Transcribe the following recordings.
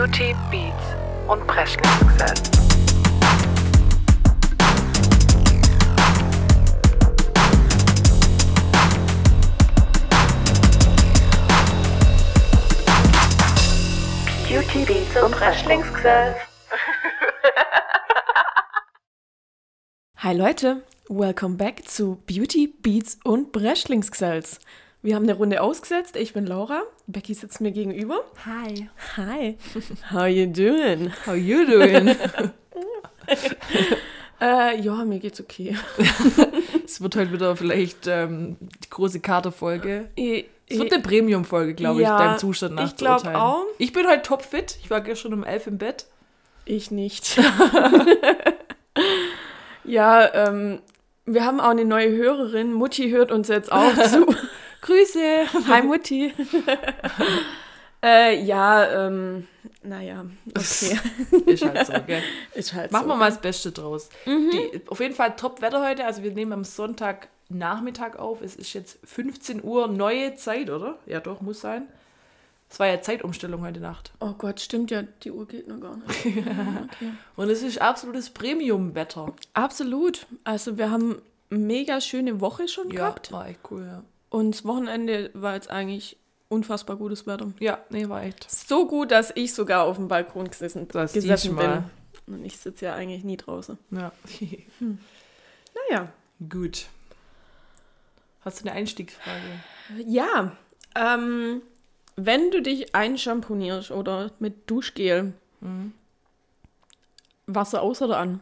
Beauty, Beats und Presley-Success. Beauty, Beats und Presley-Success. Hi Leute, welcome back zu Beauty, Beats und Breschlingsgesells. Wir haben eine Runde ausgesetzt. Ich bin Laura. Becky sitzt mir gegenüber. Hi. Hi. How you doing? How you doing? Äh, ja, mir geht's okay. es wird heute wieder vielleicht ähm, die große Karte-Folge. Ich, Es wird eine Premium-Folge, glaube Ja, ich, deinem Zustand nach ich glaub auch. Ich bin heute topfit. Ich war gestern um elf im Bett. ich nicht. ja, ähm, wir haben auch eine neue Hörerin. Mutti hört uns jetzt auch zu. Grüße. Hi Mutti. äh, ja, ähm, naja, okay. Ist halt so, gell? Ist halt Machen so. wir mal das Beste draus. Die, auf jeden Fall Top-Wetter heute. Also wir nehmen am Sonntagnachmittag auf. Es ist jetzt 15 Uhr, neue Zeit, oder? Ja, doch, muss sein. Es war ja Zeitumstellung heute Nacht. Oh Gott, stimmt ja, die Uhr geht noch gar nicht. okay. Und es ist absolutes Premium-Wetter. Absolut. Also wir haben eine mega schöne Woche schon Ja, gehabt. war echt cool, ja. Und das Wochenende war jetzt eigentlich unfassbar gutes Wetter. Ja, nee, war echt. So gut, dass ich sogar auf dem Balkon gesessen, Das gesessen bin. Und ich sitze ja eigentlich nie draußen. Ja. Naja. Gut. Hast du eine Einstiegsfrage? Ja, ähm, wenn du dich einshampoonierst oder mit Duschgel, Mhm. Wasser aus oder an?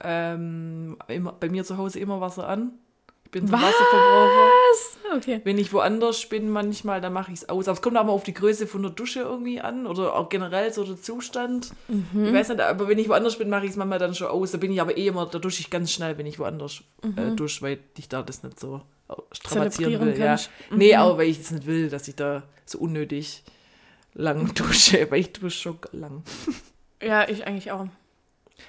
Ähm, immer, bei mir zu Hause immer Wasser an. Bin so Was? Wasserverbraucher. Okay. Wenn ich woanders bin manchmal, dann mache ich es aus. Aber es kommt aber auf die Größe von der Dusche irgendwie an oder auch generell so der Zustand. Ich weiß nicht, aber wenn ich woanders bin, mache ich es manchmal dann schon aus. Da bin ich aber eh immer, da dusche ich ganz schnell, wenn ich woanders äh, dusche, weil ich da das nicht so strapazieren Zelebrieren will. Ja. kannst. Nee, aber weil ich es nicht will, dass ich da so unnötig lang dusche, weil ich dusche schon lang. Ja, ich eigentlich auch.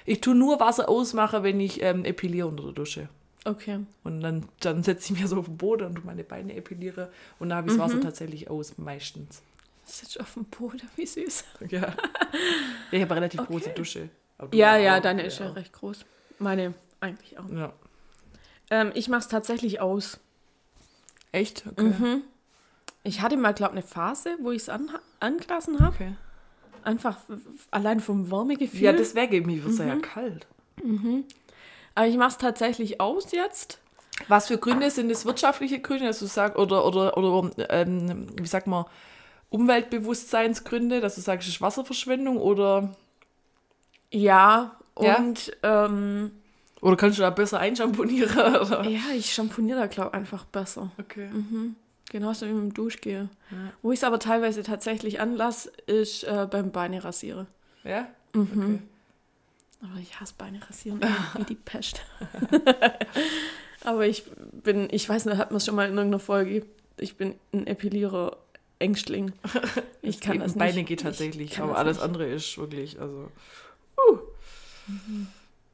Ich tue nur Wasser ausmachen, wenn ich ähm, epiliere unter der Dusche. Okay. Und dann, dann setze ich mich so auf den Boden und meine Beine epiliere. Und da habe ich das Wasser tatsächlich aus, meistens. Sitzt auf dem Boden, wie süß. Ja. ja ich habe eine relativ Okay. große Dusche. Du Ja, auch, ja, deine ist ja recht groß. Meine eigentlich auch. Ja. Ähm, ich mache es tatsächlich aus. Echt? Okay. Mhm. Ich hatte mal, glaube ich, eine Phase, wo ich es an, angelassen habe. okay. Einfach allein vom Wärmegefühl. Ja, das wäre mir Mhm. ja kalt. Aber ich mache es tatsächlich aus jetzt. Was für Gründe sind es wirtschaftliche Gründe, dass du sagst, oder, oder, oder ähm, wie sagt man, Umweltbewusstseinsgründe, dass du sagst, es ist Wasserverschwendung oder, Ja, Ja? und ähm, oder kannst du da besser einschamponieren? Oder? ja, ich shampooniere da, glaube ich, einfach besser. Okay. Genauso wie mit dem Duschgel. Ja. Wo ich es aber teilweise tatsächlich anlasse, ist äh, beim Beine rasiere. Ja? Mhm. Okay. Aber ich hasse Beine rasieren wie die Pest. aber ich bin, ich weiß nicht, hat man es schon mal in irgendeiner Folge, ich bin ein Epilierer Ängstling. Ich kann das nicht. Beine geht Ich tatsächlich, aber alles nicht. andere ist wirklich, also. Uh.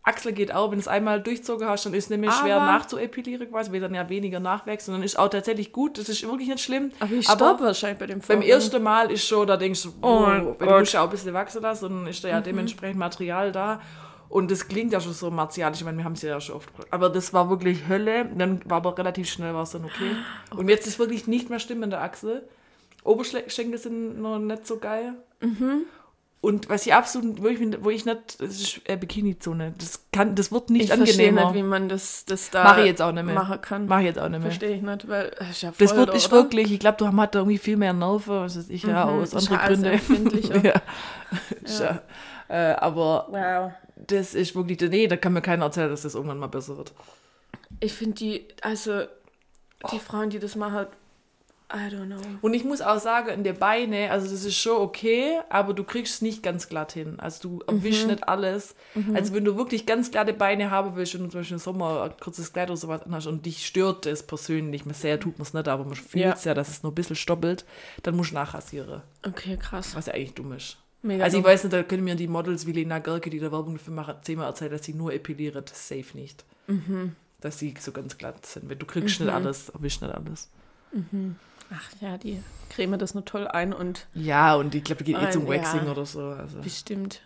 Achsel geht auch, wenn du es einmal durchzogen hast, dann ist es nicht mehr schwer nachzuepilieren quasi, weil dann ja weniger nachwächst und dann ist auch tatsächlich gut, das ist wirklich nicht schlimm. Aber ich Aber wahrscheinlich bei dem Beim Vorgang. ersten Mal ist schon, da denkst du, Oh oh, du musst ja auch ein bisschen wachsen lassen und dann ist da ja dementsprechend Material da. Und das klingt ja schon so martialisch, ich meine, wir haben es ja schon oft Aber das war wirklich Hölle. Dann war aber relativ schnell war es dann okay. und jetzt ist wirklich nicht mehr Stimme in der Achse. Oberschenkel sind noch nicht so geil. Und was ich absolut, wo ich, wo ich nicht, das ist äh, Bikini-Zone. Das kann, das wird nicht ich verstehe angenehmer. nicht, wie man das, das da Mache ich jetzt auch nicht mehr. machen kann. Mach ich jetzt auch nicht mehr. Verstehe ich nicht, weil äh, ist ja voll Das wird oder? wirklich, ich glaube, du hast da irgendwie viel mehr Nerven, was weiß ich, ja, Mhm, aus ist anderen ja Gründen. ja. Ist ja. Äh, aber Wow. das ist wirklich, nee, da kann mir keiner erzählen, dass das irgendwann mal besser wird. Ich finde die, also die Frauen, die das machen, I don't know. Und ich muss auch sagen, in der Beine, also das ist schon okay, aber du kriegst es nicht ganz glatt hin. Also du erwischst nicht alles. Also wenn du wirklich ganz glatte Beine haben willst und zum Beispiel im Sommer ein kurzes Kleid oder sowas anhast und dich stört das persönlich, man sehr tut man es nicht, aber man fühlt es ja. dass es nur ein bisschen stoppelt, dann musst du nachrasieren. Okay, krass. Was ja eigentlich dumm ist. Mega also ich dumm. weiß nicht, da können mir die Models wie Lena Gerke, die da Werbung dafür machen, zehnmal erzählen, dass sie nur epiliert. Safe nicht. Dass sie so ganz glatt sind. Du kriegst nicht alles, erwischst nicht alles. Ach ja, die creme das nur toll ein und Ja, und ich glaube, die geht eh zum Waxing ja. oder so. Also, bestimmt.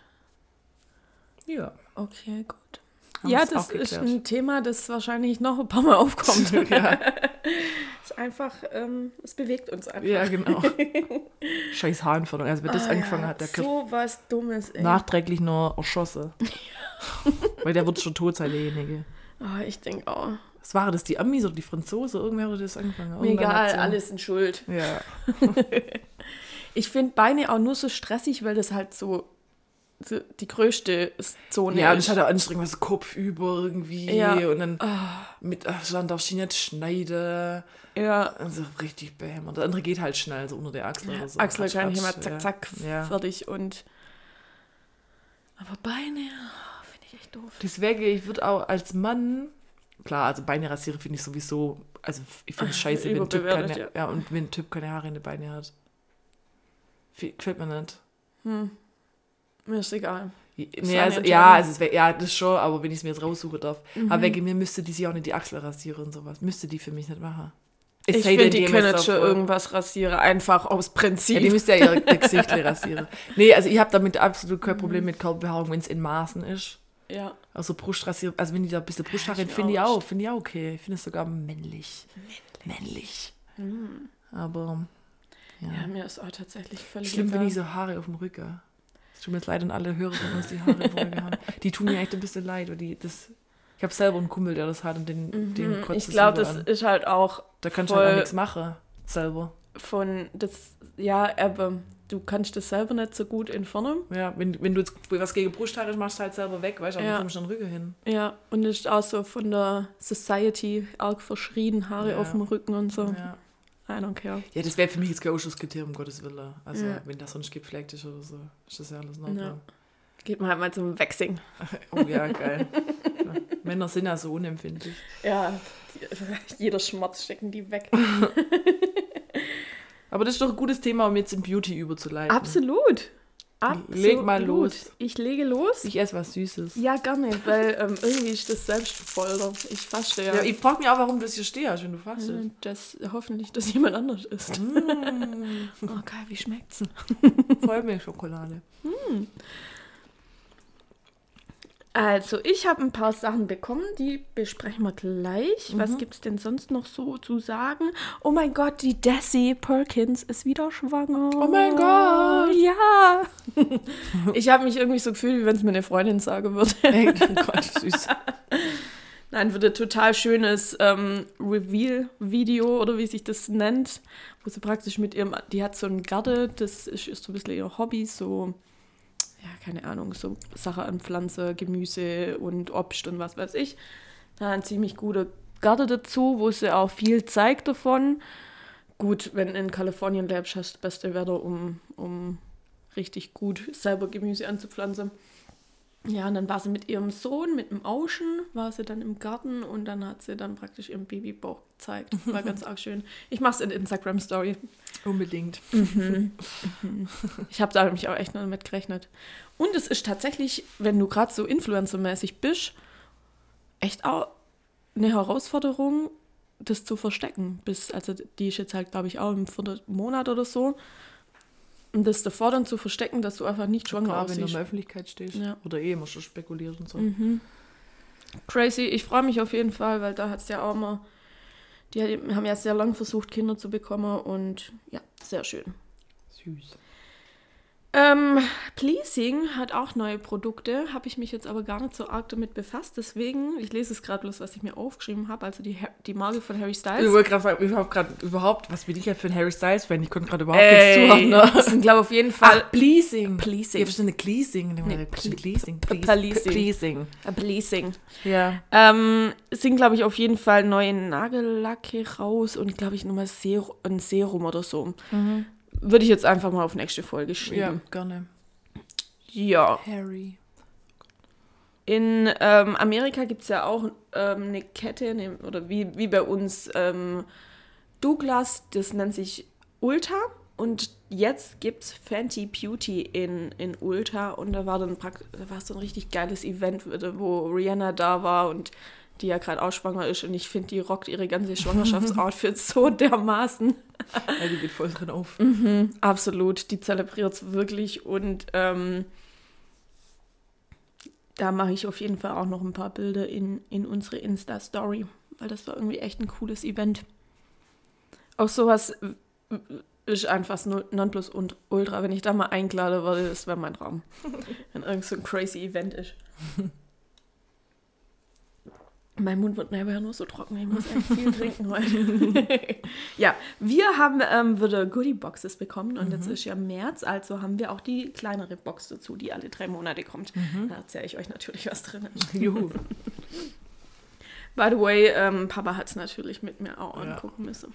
ja. Okay, gut. Haben ja, das ist ein Thema, das wahrscheinlich noch ein paar Mal aufkommt. ja. ist einfach, ähm, es bewegt uns einfach. ja, genau. Scheiß Haarentfernung. Also, wer das Ah, angefangen ja, hat, der kriegt so was Dummes, ey. nachträglich nur erschossen. Weil der wird schon tot sein, derjenige. Ah, ich denke auch. Was war das? Die Amis oder die Franzose? Irgendwer hat das angefangen. Mir egal, Nation. alles in Schuld. Ja. Ich finde Beine auch nur so stressig, weil das halt so, so die größte Zone Ja, und ist. ich hatte anstrengend, was Kopf über irgendwie. Ja. Ah. Und dann mit, ach, dann darf ich nicht schneiden. ja, Also richtig behämmert. Der andere geht halt schnell, so unter der Achsel oder so. Achsel kann ich immer zack, ja. zack, Ja. fertig und. Aber Beine, ah, finde ich echt doof. Deswegen, ich würde auch als Mann, klar, also Beine rasieren finde ich sowieso, also ich finde es scheiße, wenn ein, typ keine, ja. und wenn ein Typ keine Haare in den Beinen hat. Gefällt mir nicht. Mir ist egal. Nee, also, ja, also wär, ja, das schon, aber wenn ich es mir jetzt raussuchen darf. Mhm. Aber wegen mir müsste die sich auch nicht die Achsel rasieren und sowas. Müsste die für mich nicht machen. Es Ich finde, die können jetzt schon irgendwas rasieren, einfach aus Ja, Prinzip. die müsste ja ihr Gesicht rasieren. Nee, also ich habe damit absolut Mhm. kein Problem mit Körperbehaarung, wenn es in Maßen ist. Ja. Also Brustrasieren, also wenn die da ein bisschen Brusthaare ich haben, finde ich auch. finde ich auch okay. Ich finde es sogar männlich. Männlich. Aber ja. Mhm. ja, mir ist auch tatsächlich völlig schlimm, wenn ich so Haare auf dem Rücken. Es tut mir jetzt leid an alle Hörer von uns, die Haare auf dem Rücken haben. Die tun mir echt ein bisschen leid, weil die das. Ich habe selber einen Kumpel, der das hat und den, den kotzt Mhm. Ich glaube, das ist halt auch Da kannst du halt auch nichts machen. Selber. von das, ja, aber du kannst das selber nicht so gut entfernen. Ja, wenn, wenn du jetzt was gegen Brusthaare hast, machst du halt selber weg, weißt du, aber Ja. ja. kommst du den Rücken hin. Ja, und das ist auch so von der Society arg verschrien, Haare Ja. auf dem Rücken und so. Ja. I don't care. Ja, das wäre für mich jetzt kein Ausschlusskriterium, um Gottes Willen. Also, Ja. wenn das sonst gepflegt ist oder so, ist das ja alles Ordnung. Ja. Geht man halt mal zum Waxing. Oh ja, geil. Männer sind ja so unempfindlich. Ja, die, jeder Schmerz stecken die weg. Aber das ist doch ein gutes Thema, um jetzt in Beauty überzuleiten. Absolut. Absolut. Leg mal los. Ich lege los. Ich esse was Süßes. ja, gerne, weil ähm, irgendwie ist das Selbstfolter. Ich faste ja. Ja, ich frage mich auch, warum du das hier stehst, wenn du fastest. Das hoffentlich, dass jemand anders ist. Mm. Oh, geil, wie schmeckt's? Vollmilchschokolade. Also, ich habe ein paar Sachen bekommen, die besprechen wir gleich. Mhm. Was gibt's denn sonst noch so zu sagen? Oh mein Gott, die Desi Perkins ist wieder schwanger. Oh mein Gott. Ja! ich habe mich irgendwie so gefühlt, wie wenn es mir eine Freundin sagen würde. Ey, oh Gott, süß. Nein, wird ein total schönes ähm, Reveal-Video oder wie sich das nennt, wo sie praktisch mit ihrem, die hat so einen Garde, das ist, ist so ein bisschen ihr Hobby, so, ja, keine Ahnung, so Sachen an Pflanze, Gemüse und Obst und was weiß ich. Da ein ziemlich guter Garde dazu, wo sie auch viel zeigt davon. Gut, wenn in Kalifornien lebst, hast du das beste Wetter, um, um richtig gut selber Gemüse anzupflanzen. Ja, und dann war sie mit ihrem Sohn, mit dem Auschen, war sie dann im Garten und dann hat sie dann praktisch ihren Babybauch gezeigt. War ganz arg schön. Ich mache es in Instagram-Story. Unbedingt. Ich habe da nämlich auch echt noch damit gerechnet. Und es ist tatsächlich, wenn du gerade so influencermäßig bist, echt auch eine Herausforderung, das zu verstecken. Bis, also die ist jetzt halt, glaube ich, auch im vierten Monat oder so. Und das davor dann zu verstecken, dass du einfach nicht schwanger Klar, wenn du in aussiehst. der Öffentlichkeit stehst. Ja. Oder eh immer schon spekuliert und so. Crazy, ich freue mich auf jeden Fall, weil da hat es ja auch mal, die haben ja sehr lange versucht, Kinder zu bekommen und ja, sehr schön. Süß. Ähm, Pleasing hat auch neue Produkte, habe ich mich jetzt aber gar nicht so arg damit befasst, deswegen, ich lese es gerade bloß, was ich mir aufgeschrieben habe, also die, die Marke von Harry Ich Styles. wollte gerade überhaupt, grad, überhaupt, was bin ich halt für ein Harry Styles-Fan? Ich konnte gerade überhaupt Ey, nichts zuhören. das sind, glaube ich, auf jeden Fall Ach, Pleasing. Pleasing. Ich verstehe Pleasing. Nee, Pleasing. Pleasing. Pleasing. Pleasing. Ja. Ähm, es sind, glaube ich, auf jeden Fall neue Nagellacke raus und, glaube ich, nochmal Ser ein Serum oder so. Würde ich jetzt einfach mal auf nächste Folge Ja, schieben. gerne. Ja. Harry. In ähm, Amerika gibt es ja auch ähm, eine Kette, ne, oder wie, wie bei uns ähm, Douglas, das nennt sich Ulta. Und jetzt gibt es Fenty Beauty in, in Ulta. Und da war dann praktisch, da war so ein richtig geiles Event, wo Rihanna da war und die ja gerade auch schwanger ist und ich finde, die rockt ihre ganze Schwangerschaftsoutfit so dermaßen. Ja, die geht voll drin auf. Absolut, die zelebriert es wirklich und ähm, da mache ich auf jeden Fall auch noch ein paar Bilder in, in unsere Insta-Story, weil das war irgendwie echt ein cooles Event. Auch sowas ist einfach das Non- Nonplusultra. Wenn ich da mal eingeladen würde, das wäre mein Traum. Wenn irgend so ein crazy Event ist. Mein Mund wird nachher nur so trocken, ich muss echt viel trinken heute. ja, wir haben ähm, wieder Goodie-Boxes bekommen und jetzt ist ja März, also haben wir auch die kleinere Box dazu, die alle drei Monate kommt. Da erzähle ich euch natürlich, was drin. Juhu. By the way, ähm, Papa hat es natürlich mit mir auch Ja. angucken müssen.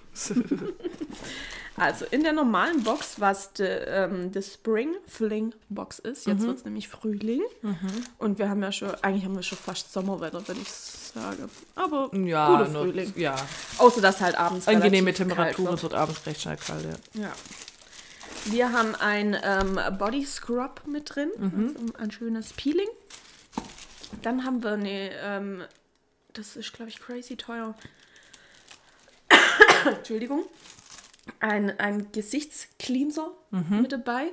Also in der normalen Box, was die, ähm, die Spring Fling Box ist, jetzt wird es nämlich Frühling. Und wir haben ja schon, eigentlich haben wir schon fast Sommerwetter, wenn ich sage. Aber Ja, guter nur- Frühling. ja. Außer dass halt abends Angenehme Temperaturen, es wird abends recht schnell kalt, ja. Ja. Wir haben ein ähm, Body Scrub mit drin, Mhm. also ein schönes Peeling. Dann haben wir eine, ähm, das ist glaube ich crazy teuer. Entschuldigung. Ein, ein Gesichtscleanser Mhm. mit dabei.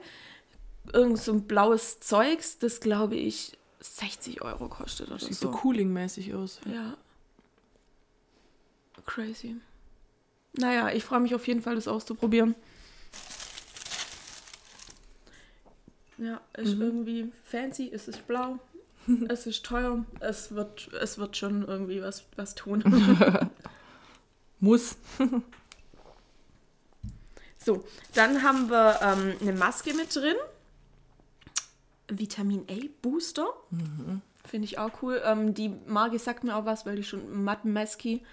Irgend so ein blaues Zeugs, das glaube ich 60 Euro kostet oder Sieht so. so cooling-mäßig aus. Ja. Crazy. Naja, ich freue mich auf jeden Fall, das auszuprobieren. Ja, ist Mhm. irgendwie fancy, es ist blau, es ist teuer, es wird, es wird schon irgendwie was, was tun. Muss. So, dann haben wir ähm, eine Maske mit drin. Vitamin A Booster. Finde ich auch cool. Ähm, die Marke sagt mir auch was, weil die schon Matt Maski,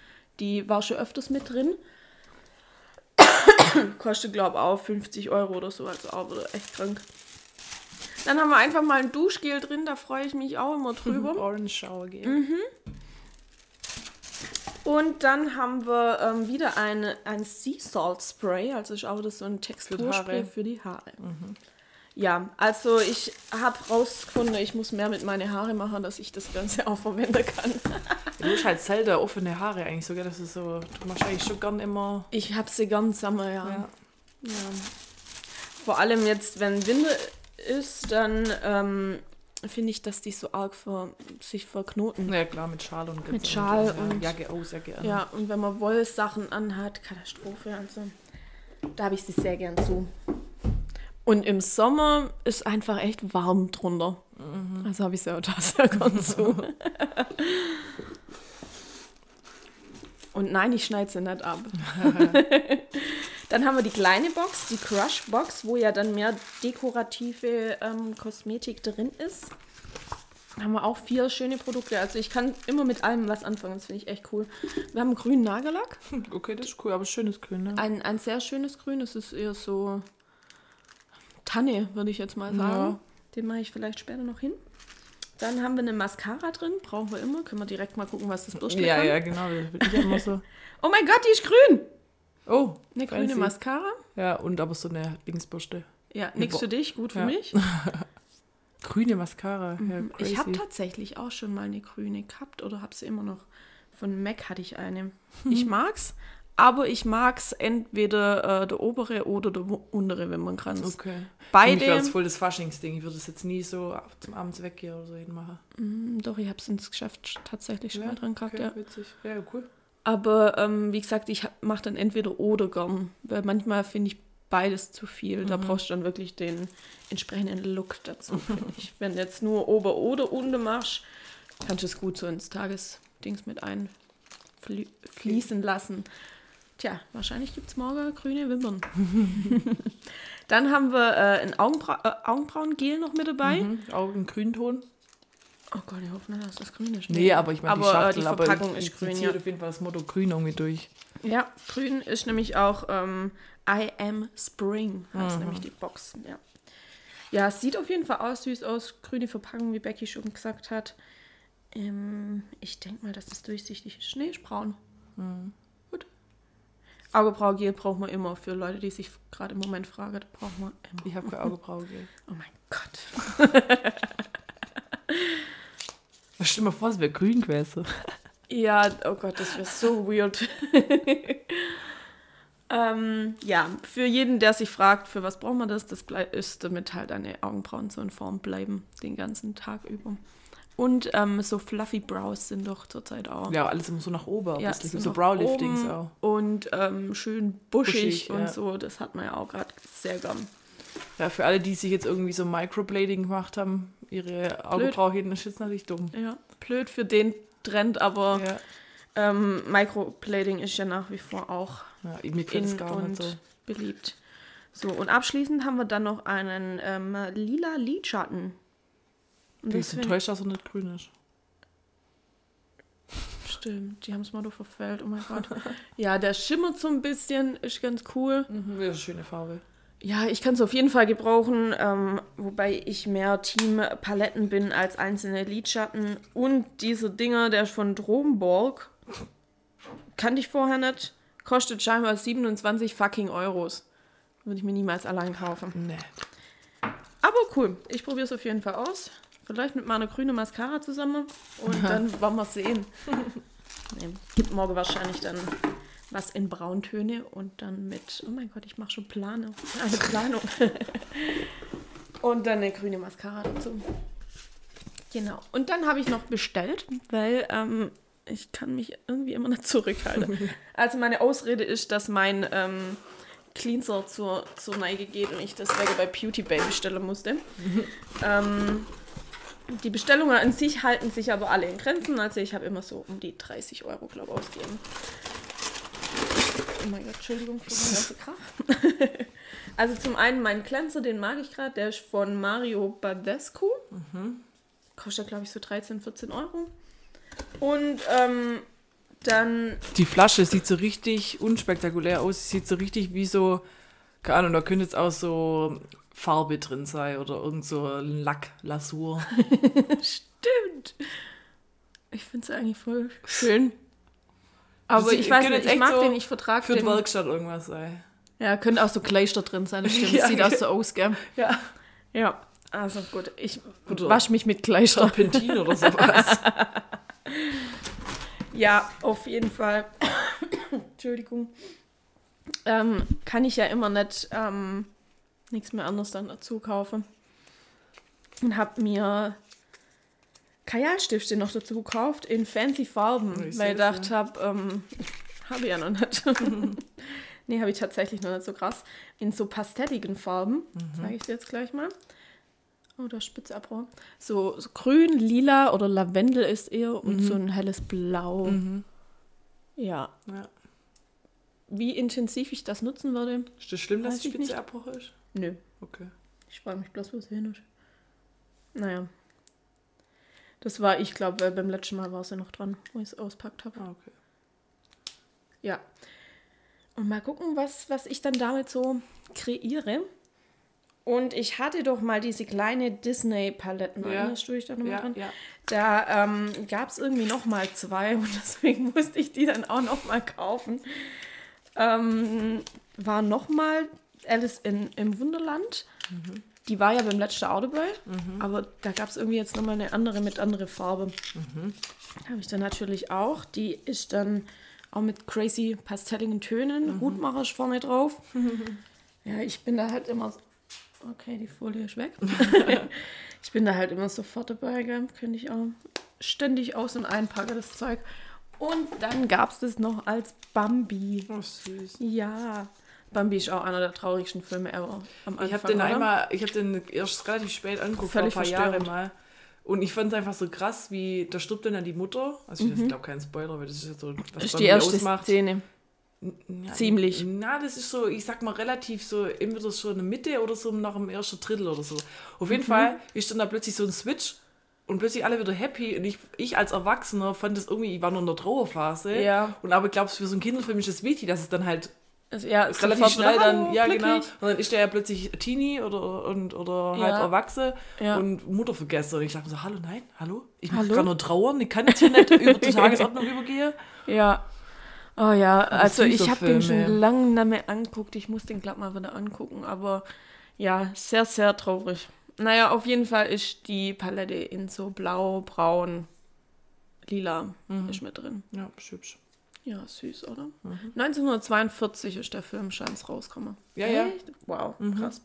die war schon öfters mit drin. Kostet, glaube ich, auch 50 Euro oder so, also auch wieder echt krank. Dann haben wir einfach mal ein Duschgel drin, da freue ich mich auch immer drüber. Orange Shower Gel. Mhm. Und dann haben wir ähm, wieder ein, ein Sea Salt Spray, also ist auch das so ein Texturspray Haare. für die Haare. Ja, also ich habe rausgefunden, ich muss mehr mit meinen Haare machen, dass ich das Ganze auch verwenden kann. Du hast halt selten offene Haare eigentlich sogar, das ist so, du machst eigentlich schon gern immer, Ich habe sie ganz sammer, ja. ja. ja. Vor allem jetzt, wenn Winter ist, dann ähm, finde ich, dass die so arg ver sich verknoten. Ja klar, mit Schal und Mit Schal ja, und- Jacke aus, Jacke an. Ja, und wenn man Wollsachen anhat, Katastrophe. Also, da habe ich sie sehr gern zu. Und im Sommer ist einfach echt warm drunter. Also habe ich sie auch da sehr gern zu. Und nein, ich schneide sie nicht ab. dann haben wir die kleine Box, die Crush Box, wo ja dann mehr dekorative ähm, Kosmetik drin ist. Da haben wir auch vier schöne Produkte. Also ich kann immer mit allem was anfangen. Das finde ich echt cool. Wir haben einen grünen Nagellack. Okay, das ist cool, aber schönes Grün, ne? Ein, ein sehr schönes Grün. Das ist eher so Tanne, würde ich jetzt mal sagen. Ja. Den mache ich vielleicht später noch hin. Dann haben wir eine Mascara drin. Brauchen wir immer. Können wir direkt mal gucken, was das Bürstchen Ja, kann. ja, genau, ja immer so. Oh mein Gott, die ist grün. Oh, Eine grüne. Mascara. Ja, und aber so eine Dingsbürste. Ja, nichts Boah. für dich, gut für Ja. mich. Grüne Mascara, ja. Mhm. Ich habe tatsächlich auch schon mal eine grüne gehabt oder habe sie immer noch. Von MAC hatte ich eine. Ich mag's, aber ich mag's entweder äh, der obere oder der untere Wimpernnkranz. Okay. Beide. Für mich wäre voll das Faschingsding. Ich würde es jetzt nie so zum Abends weggehen oder so hinmachen. Mm, Doch, ich habe es ins Geschäft tatsächlich schon mal dran gehabt, okay, ja. witzig. Ja, cool. Aber ähm, wie gesagt, ich mache dann entweder oder gern, weil manchmal finde ich beides zu viel. Da brauchst du dann wirklich den entsprechenden Look dazu, finde ich. Wenn du jetzt nur Ober- oder Unter machst, kannst du es gut so ins Tagesdings mit einfließen lassen. Tja, wahrscheinlich gibt es morgen grüne Wimpern. dann haben wir äh, ein Augenbra äh, Augenbrauengel noch mit dabei. Mhm. Auch im Grünton. Oh Gott, ich hoffe nicht, dass das grün ist. Nee, aber ich meine, die aber, äh, Schachtel, die aber Verpackung ich- ist ich grün, ziehe ja. auf jeden Fall das Motto grün irgendwie durch. Ja, grün ist nämlich auch ähm, I am Spring, heißt nämlich die Box. Ja. ja, es sieht auf jeden Fall aus, süß aus. Grüne Verpackung, wie Becky schon gesagt hat. Ähm, ich denke mal, dass das durchsichtig ist. Nee, ist braun. Gut. Augenbraugel braucht man immer für Leute, die sich gerade im Moment fragen. Da braucht man immer. Ich habe keine Augenbraue. gell. Oh mein Gott. Stell dir mal vor, es wäre grün gewesen. Ja, oh Gott, das wäre so weird. ähm, ja, für jeden, der sich fragt, für was braucht man das, das ist, damit halt deine Augenbrauen so in Form bleiben, den ganzen Tag über. Und ähm, so fluffy Brows sind doch zurzeit auch. Ja, alles immer so nach oben. Ja, bisschen, so Browliftings auch. Und ähm, schön buschig, Buschig, und ja. so, das hat man ja auch gerade sehr gern. Ja, für alle, die sich jetzt irgendwie so Microblading gemacht haben, ihre Augenbraue hinten ist jetzt natürlich dumm. Ja, blöd für den Trend, aber Ja, ähm, Microblading ist ja nach wie vor auch ja in gar und so. beliebt. So, und abschließend haben wir dann noch einen ähm, lila Lidschatten. Und bin find- enttäuscht, dass er nicht grün ist. Stimmt, die haben es mal doch verfällt, oh mein Gott. ja, der schimmert so ein bisschen, ist ganz cool. Mhm, ist eine schöne Farbe. Ja, ich kann es auf jeden Fall gebrauchen, ähm, wobei ich mehr Team Paletten bin als einzelne Lidschatten. Und diese Dinger, der ist von Dromborg, kannte ich vorher nicht, kostet scheinbar 27 fucking Euros. Würde ich mir niemals allein kaufen. Nee. Aber cool, ich probiere es auf jeden Fall aus. Vielleicht mit meiner grünen Mascara zusammen und dann werden wir sehen. nee, gibt morgen wahrscheinlich dann was in Brauntöne und dann mit, oh mein Gott, ich mache schon Plane. Eine Planung. und dann eine grüne Mascara dazu. Genau. Und dann habe ich noch bestellt, weil ähm, ich kann mich irgendwie immer nicht zurückhalten. also meine Ausrede ist, dass mein ähm, Cleanser zur, zur Neige geht und ich deswegen bei Beauty Bay bestellen musste. ähm, die Bestellungen an sich halten sich aber alle in Grenzen. Also ich habe immer so um die 30 Euro, glaube ich, ausgegeben. Oh mein Gott, Entschuldigung für den ganzen Krach. also zum einen mein Cleanser, den mag ich gerade. Der ist von Mario Badescu. Kostet, glaube ich, so 13, 14 Euro. Und ähm, dann Die Flasche sieht so richtig unspektakulär aus. Sie sieht so richtig wie so, keine Ahnung, da könnte jetzt auch so Farbe drin sein oder irgend so Lack, Lasur. Stimmt. Ich finde es eigentlich voll schön. Aber Sie ich weiß nicht, ich mag so den, ich vertrage Für die den. Werkstatt irgendwas sein. Ja, könnte auch so Kleister drin sein, das stimmt. Ja, sieht auch so aus, gell? Ja. Ja, also gut. Ich Oder- wasche mich mit Kleister. Terpentin oder sowas. Ja, auf jeden Fall. Entschuldigung. Ähm, kann ich ja immer nicht ähm, nichts mehr anderes dann dazu kaufen. Und habe mir Kajalstifte noch dazu gekauft in fancy Farben, Ich weil ich ja. gedacht habe, ähm, habe ich ja noch nicht. nee, habe ich tatsächlich noch nicht so krass. In so pastelligen Farben, Mhm. sage ich dir jetzt gleich mal. Oh, da Spitze abbauen. So, so grün, lila oder Lavendel ist eher und so ein helles Blau. Mhm. Ja. Ja. Wie intensiv ich das nutzen würde? Ist das schlimm, dass die ich Spitze. Abbruch ist? Nö. Okay. Ich frage mich bloß, wo es hin ist. Naja. Das war, ich glaube, beim letzten Mal war es ja noch dran, wo ich es auspackt habe. Ah, okay. Ja. Und mal gucken, was, was ich dann damit so kreiere. Und ich hatte doch mal diese kleine Disney-Paletten. Ja. Erinnerst du dich da nochmal Ja, dran? ja. Da ähm, gab es irgendwie noch mal zwei und deswegen musste ich die dann auch noch mal kaufen. Ähm, war noch mal Alice in, im Wunderland. Die war ja beim letzten auch dabei, aber da gab es irgendwie jetzt noch mal eine andere mit andere Farbe. Habe ich dann natürlich auch. Die ist dann auch mit crazy pastelligen Tönen. Hutmacher ist vorne drauf. ja, ich bin da halt immer. so- Okay, die Folie ist weg. ich bin da halt immer sofort dabei, gell? Könnte ich auch ständig aus- und einpacken, das Zeug. Und dann gab es das noch als Bambi. Oh, süß. Ja. Bambi ist auch einer der traurigsten Filme ever. Ich habe den oder? einmal, ich habe den erst relativ spät angeguckt, Völlig vor ein paar Jahren verstörend. mal. Und ich fand es einfach so krass, wie da stirbt dann die Mutter. Also ich glaube kein Spoiler, weil das ist ja so, was Das ist die erste ausmacht. Szene. Ja, Ziemlich. Na, das ist so, ich sag mal, relativ so, entweder so in der Mitte oder so nach dem ersten Drittel oder so. Auf Mhm. jeden Fall ist dann da plötzlich so ein Switch und plötzlich alle wieder happy. Und ich, ich als Erwachsener fand das irgendwie, ich war noch in der Trauerphase. Ja. Und aber glaubst für so einen Kinderfilm ist das wichtig, dass es dann halt Also, ja, relativ sofort schnell dann, "Hallo, ja glücklich." genau. Und dann ist der ja plötzlich Teenie oder, und, oder Ja. erwachsen Ja. und Mutter vergessen. Und ich dachte mir so, hallo, nein, hallo? Ich muss gerade nur trauern, ich kann jetzt hier nicht über die Tagesordnung übergehen. Ja. Oh ja, also ich habe den schon lange nicht mehr angeguckt. Ich muss den glatt mal wieder angucken, aber ja, sehr, sehr traurig. Naja, auf jeden Fall ist die Palette in so blau, braun. lila ist mit drin. Ja, ist hübsch. Ja, süß, oder? 1942 ist der Film, scheint es rauskommen. Ja, ja. Wow, krass.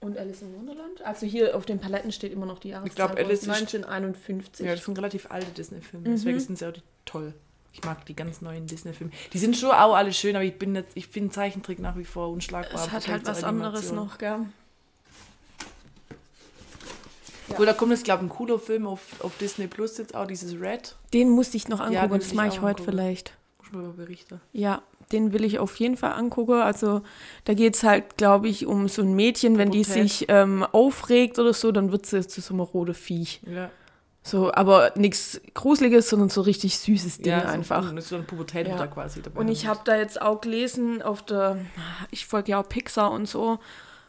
Und Alice in Wonderland? Also hier auf den Paletten steht immer noch die Jahreszeit. glaub, drauf. Alice ist- 1951. Ja, das sind relativ alte Disney-Filme. Deswegen sind sie auch die toll. Ich mag die ganz neuen Disney-Filme. Die sind schon auch alle schön, aber ich bin jetzt, ich finde Zeichentrick nach wie vor unschlagbar. es im hat halt was anderes noch, gell? Obwohl, da kommt jetzt, glaube ich, ein cooler Film auf, auf Disney Plus jetzt auch, dieses Red. Den musste ich noch angucken, will das ich mache auch ich heute angucken. vielleicht. Muss ich mal über berichten. Ja, den will ich auf jeden Fall angucken. Also da geht es halt, glaube ich, um so ein Mädchen, wenn die Pubertät. sich ähm, aufregt oder so, dann wird sie zu so einem roten Viech. Ja, So, aber nichts Gruseliges, sondern so richtig süßes Ding ja so- einfach. So eine Pubertät Ja. quasi dabei. Und ich habe da jetzt auch gelesen auf der, ich folge ja auch Pixar und so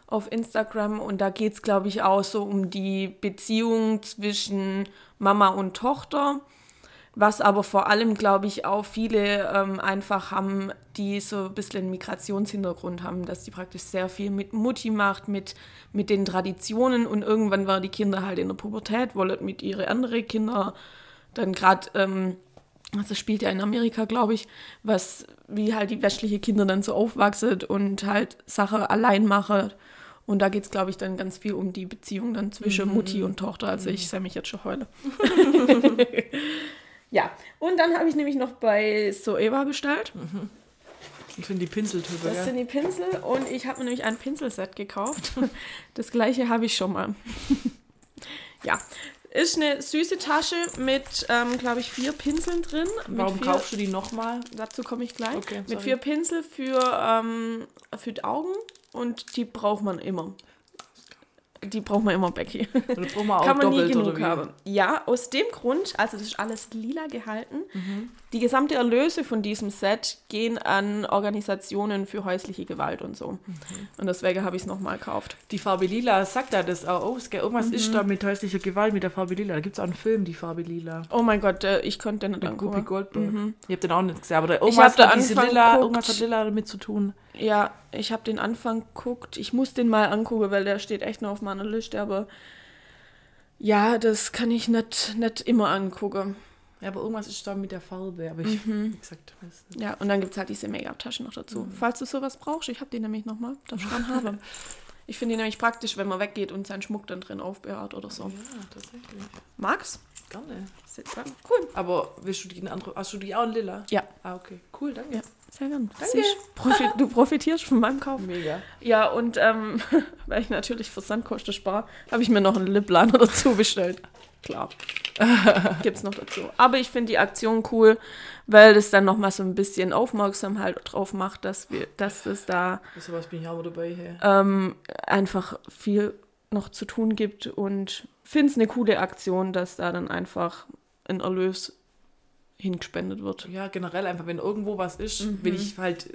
auf Instagram und da geht es, glaube ich, auch so um die Beziehung zwischen Mama und Tochter. Was aber vor allem, glaube ich, auch viele ähm, einfach haben, die so ein bisschen einen Migrationshintergrund haben, dass die praktisch sehr viel mit Mutti macht, mit, mit den Traditionen und irgendwann waren die Kinder halt in der Pubertät, wollen mit ihren anderen Kinder dann gerade, ähm, also spielt ja in Amerika, glaube ich, was, wie halt die westliche Kinder dann so aufwachsen und halt Sachen allein machen. Und da geht es, glaube ich, dann ganz viel um die Beziehung dann zwischen Mutti und Tochter. Also ich sehe mich jetzt schon heule. ja, und dann habe ich nämlich noch bei Soeva bestellt. Ich finde die Pinseltypen, Das ja. sind die Pinsel und ich habe mir nämlich ein Pinselset gekauft. Das gleiche habe ich schon mal. ja, ist eine süße Tasche mit, ähm, glaube ich, vier Pinseln drin. Warum vier, kaufst du die nochmal? Dazu komme ich gleich. Okay, mit vier Pinsel für, ähm, für die Augen und die braucht man immer. Die braucht man immer, Becky. Oder brauchen wir auch Kann man nie genug haben. Ja, aus dem Grund, also das ist alles lila gehalten. Mhm. Die gesamte Erlöse von diesem Set gehen an Organisationen für häusliche Gewalt und so. Mhm. Und deswegen habe ich es nochmal gekauft. Die Farbe Lila sagt da das auch gell? Irgendwas Mhm. ist da mit häuslicher Gewalt mit der Farbe Lila. Da gibt es auch einen Film, die Farbe Lila. Oh mein Gott, äh, ich konnte den nicht angucken. Goldberg. Ich habe den auch nicht gesehen, aber irgendwas da hat diese Lila, irgendwas hat Lila damit zu tun. Ja, ich habe den Anfang geguckt. Ich muss den mal angucken, weil der steht echt noch auf meiner Liste, aber ja, das kann ich nicht, nicht immer angucken. Ja, aber irgendwas ist da mit der Farbe. Aber ich, wie gesagt, weiß nicht. Ja, und dann gibt es halt diese Make-up-Taschen noch dazu. Falls du sowas brauchst, ich habe die nämlich nochmal, darf ich dran haben. Ich finde die nämlich praktisch, wenn man weggeht und seinen Schmuck dann drin aufbewahrt oder so. Ja, tatsächlich. Mag's? Gerne. Cool. Aber willst du die in andere. Hast du die auch in Lila? Ja. Ah, okay. Cool, danke. Ja, sehr gern. Siehst, profi du profitierst von meinem Kauf. Mega. Ja, und ähm, weil ich natürlich Versandkosten spare, habe ich mir noch einen Lipliner dazu bestellt. Klar. Gibt's noch dazu. Aber ich finde die Aktion cool, weil das dann nochmal so ein bisschen Aufmerksamkeit drauf macht, dass wir, dass es da Für sowas bin ich auch dabei. Hey. ähm, einfach viel noch zu tun gibt und finde es eine coole Aktion, dass da dann einfach ein Erlös hingespendet wird. Ja, generell einfach, wenn irgendwo was ist, Mhm. wenn ich halt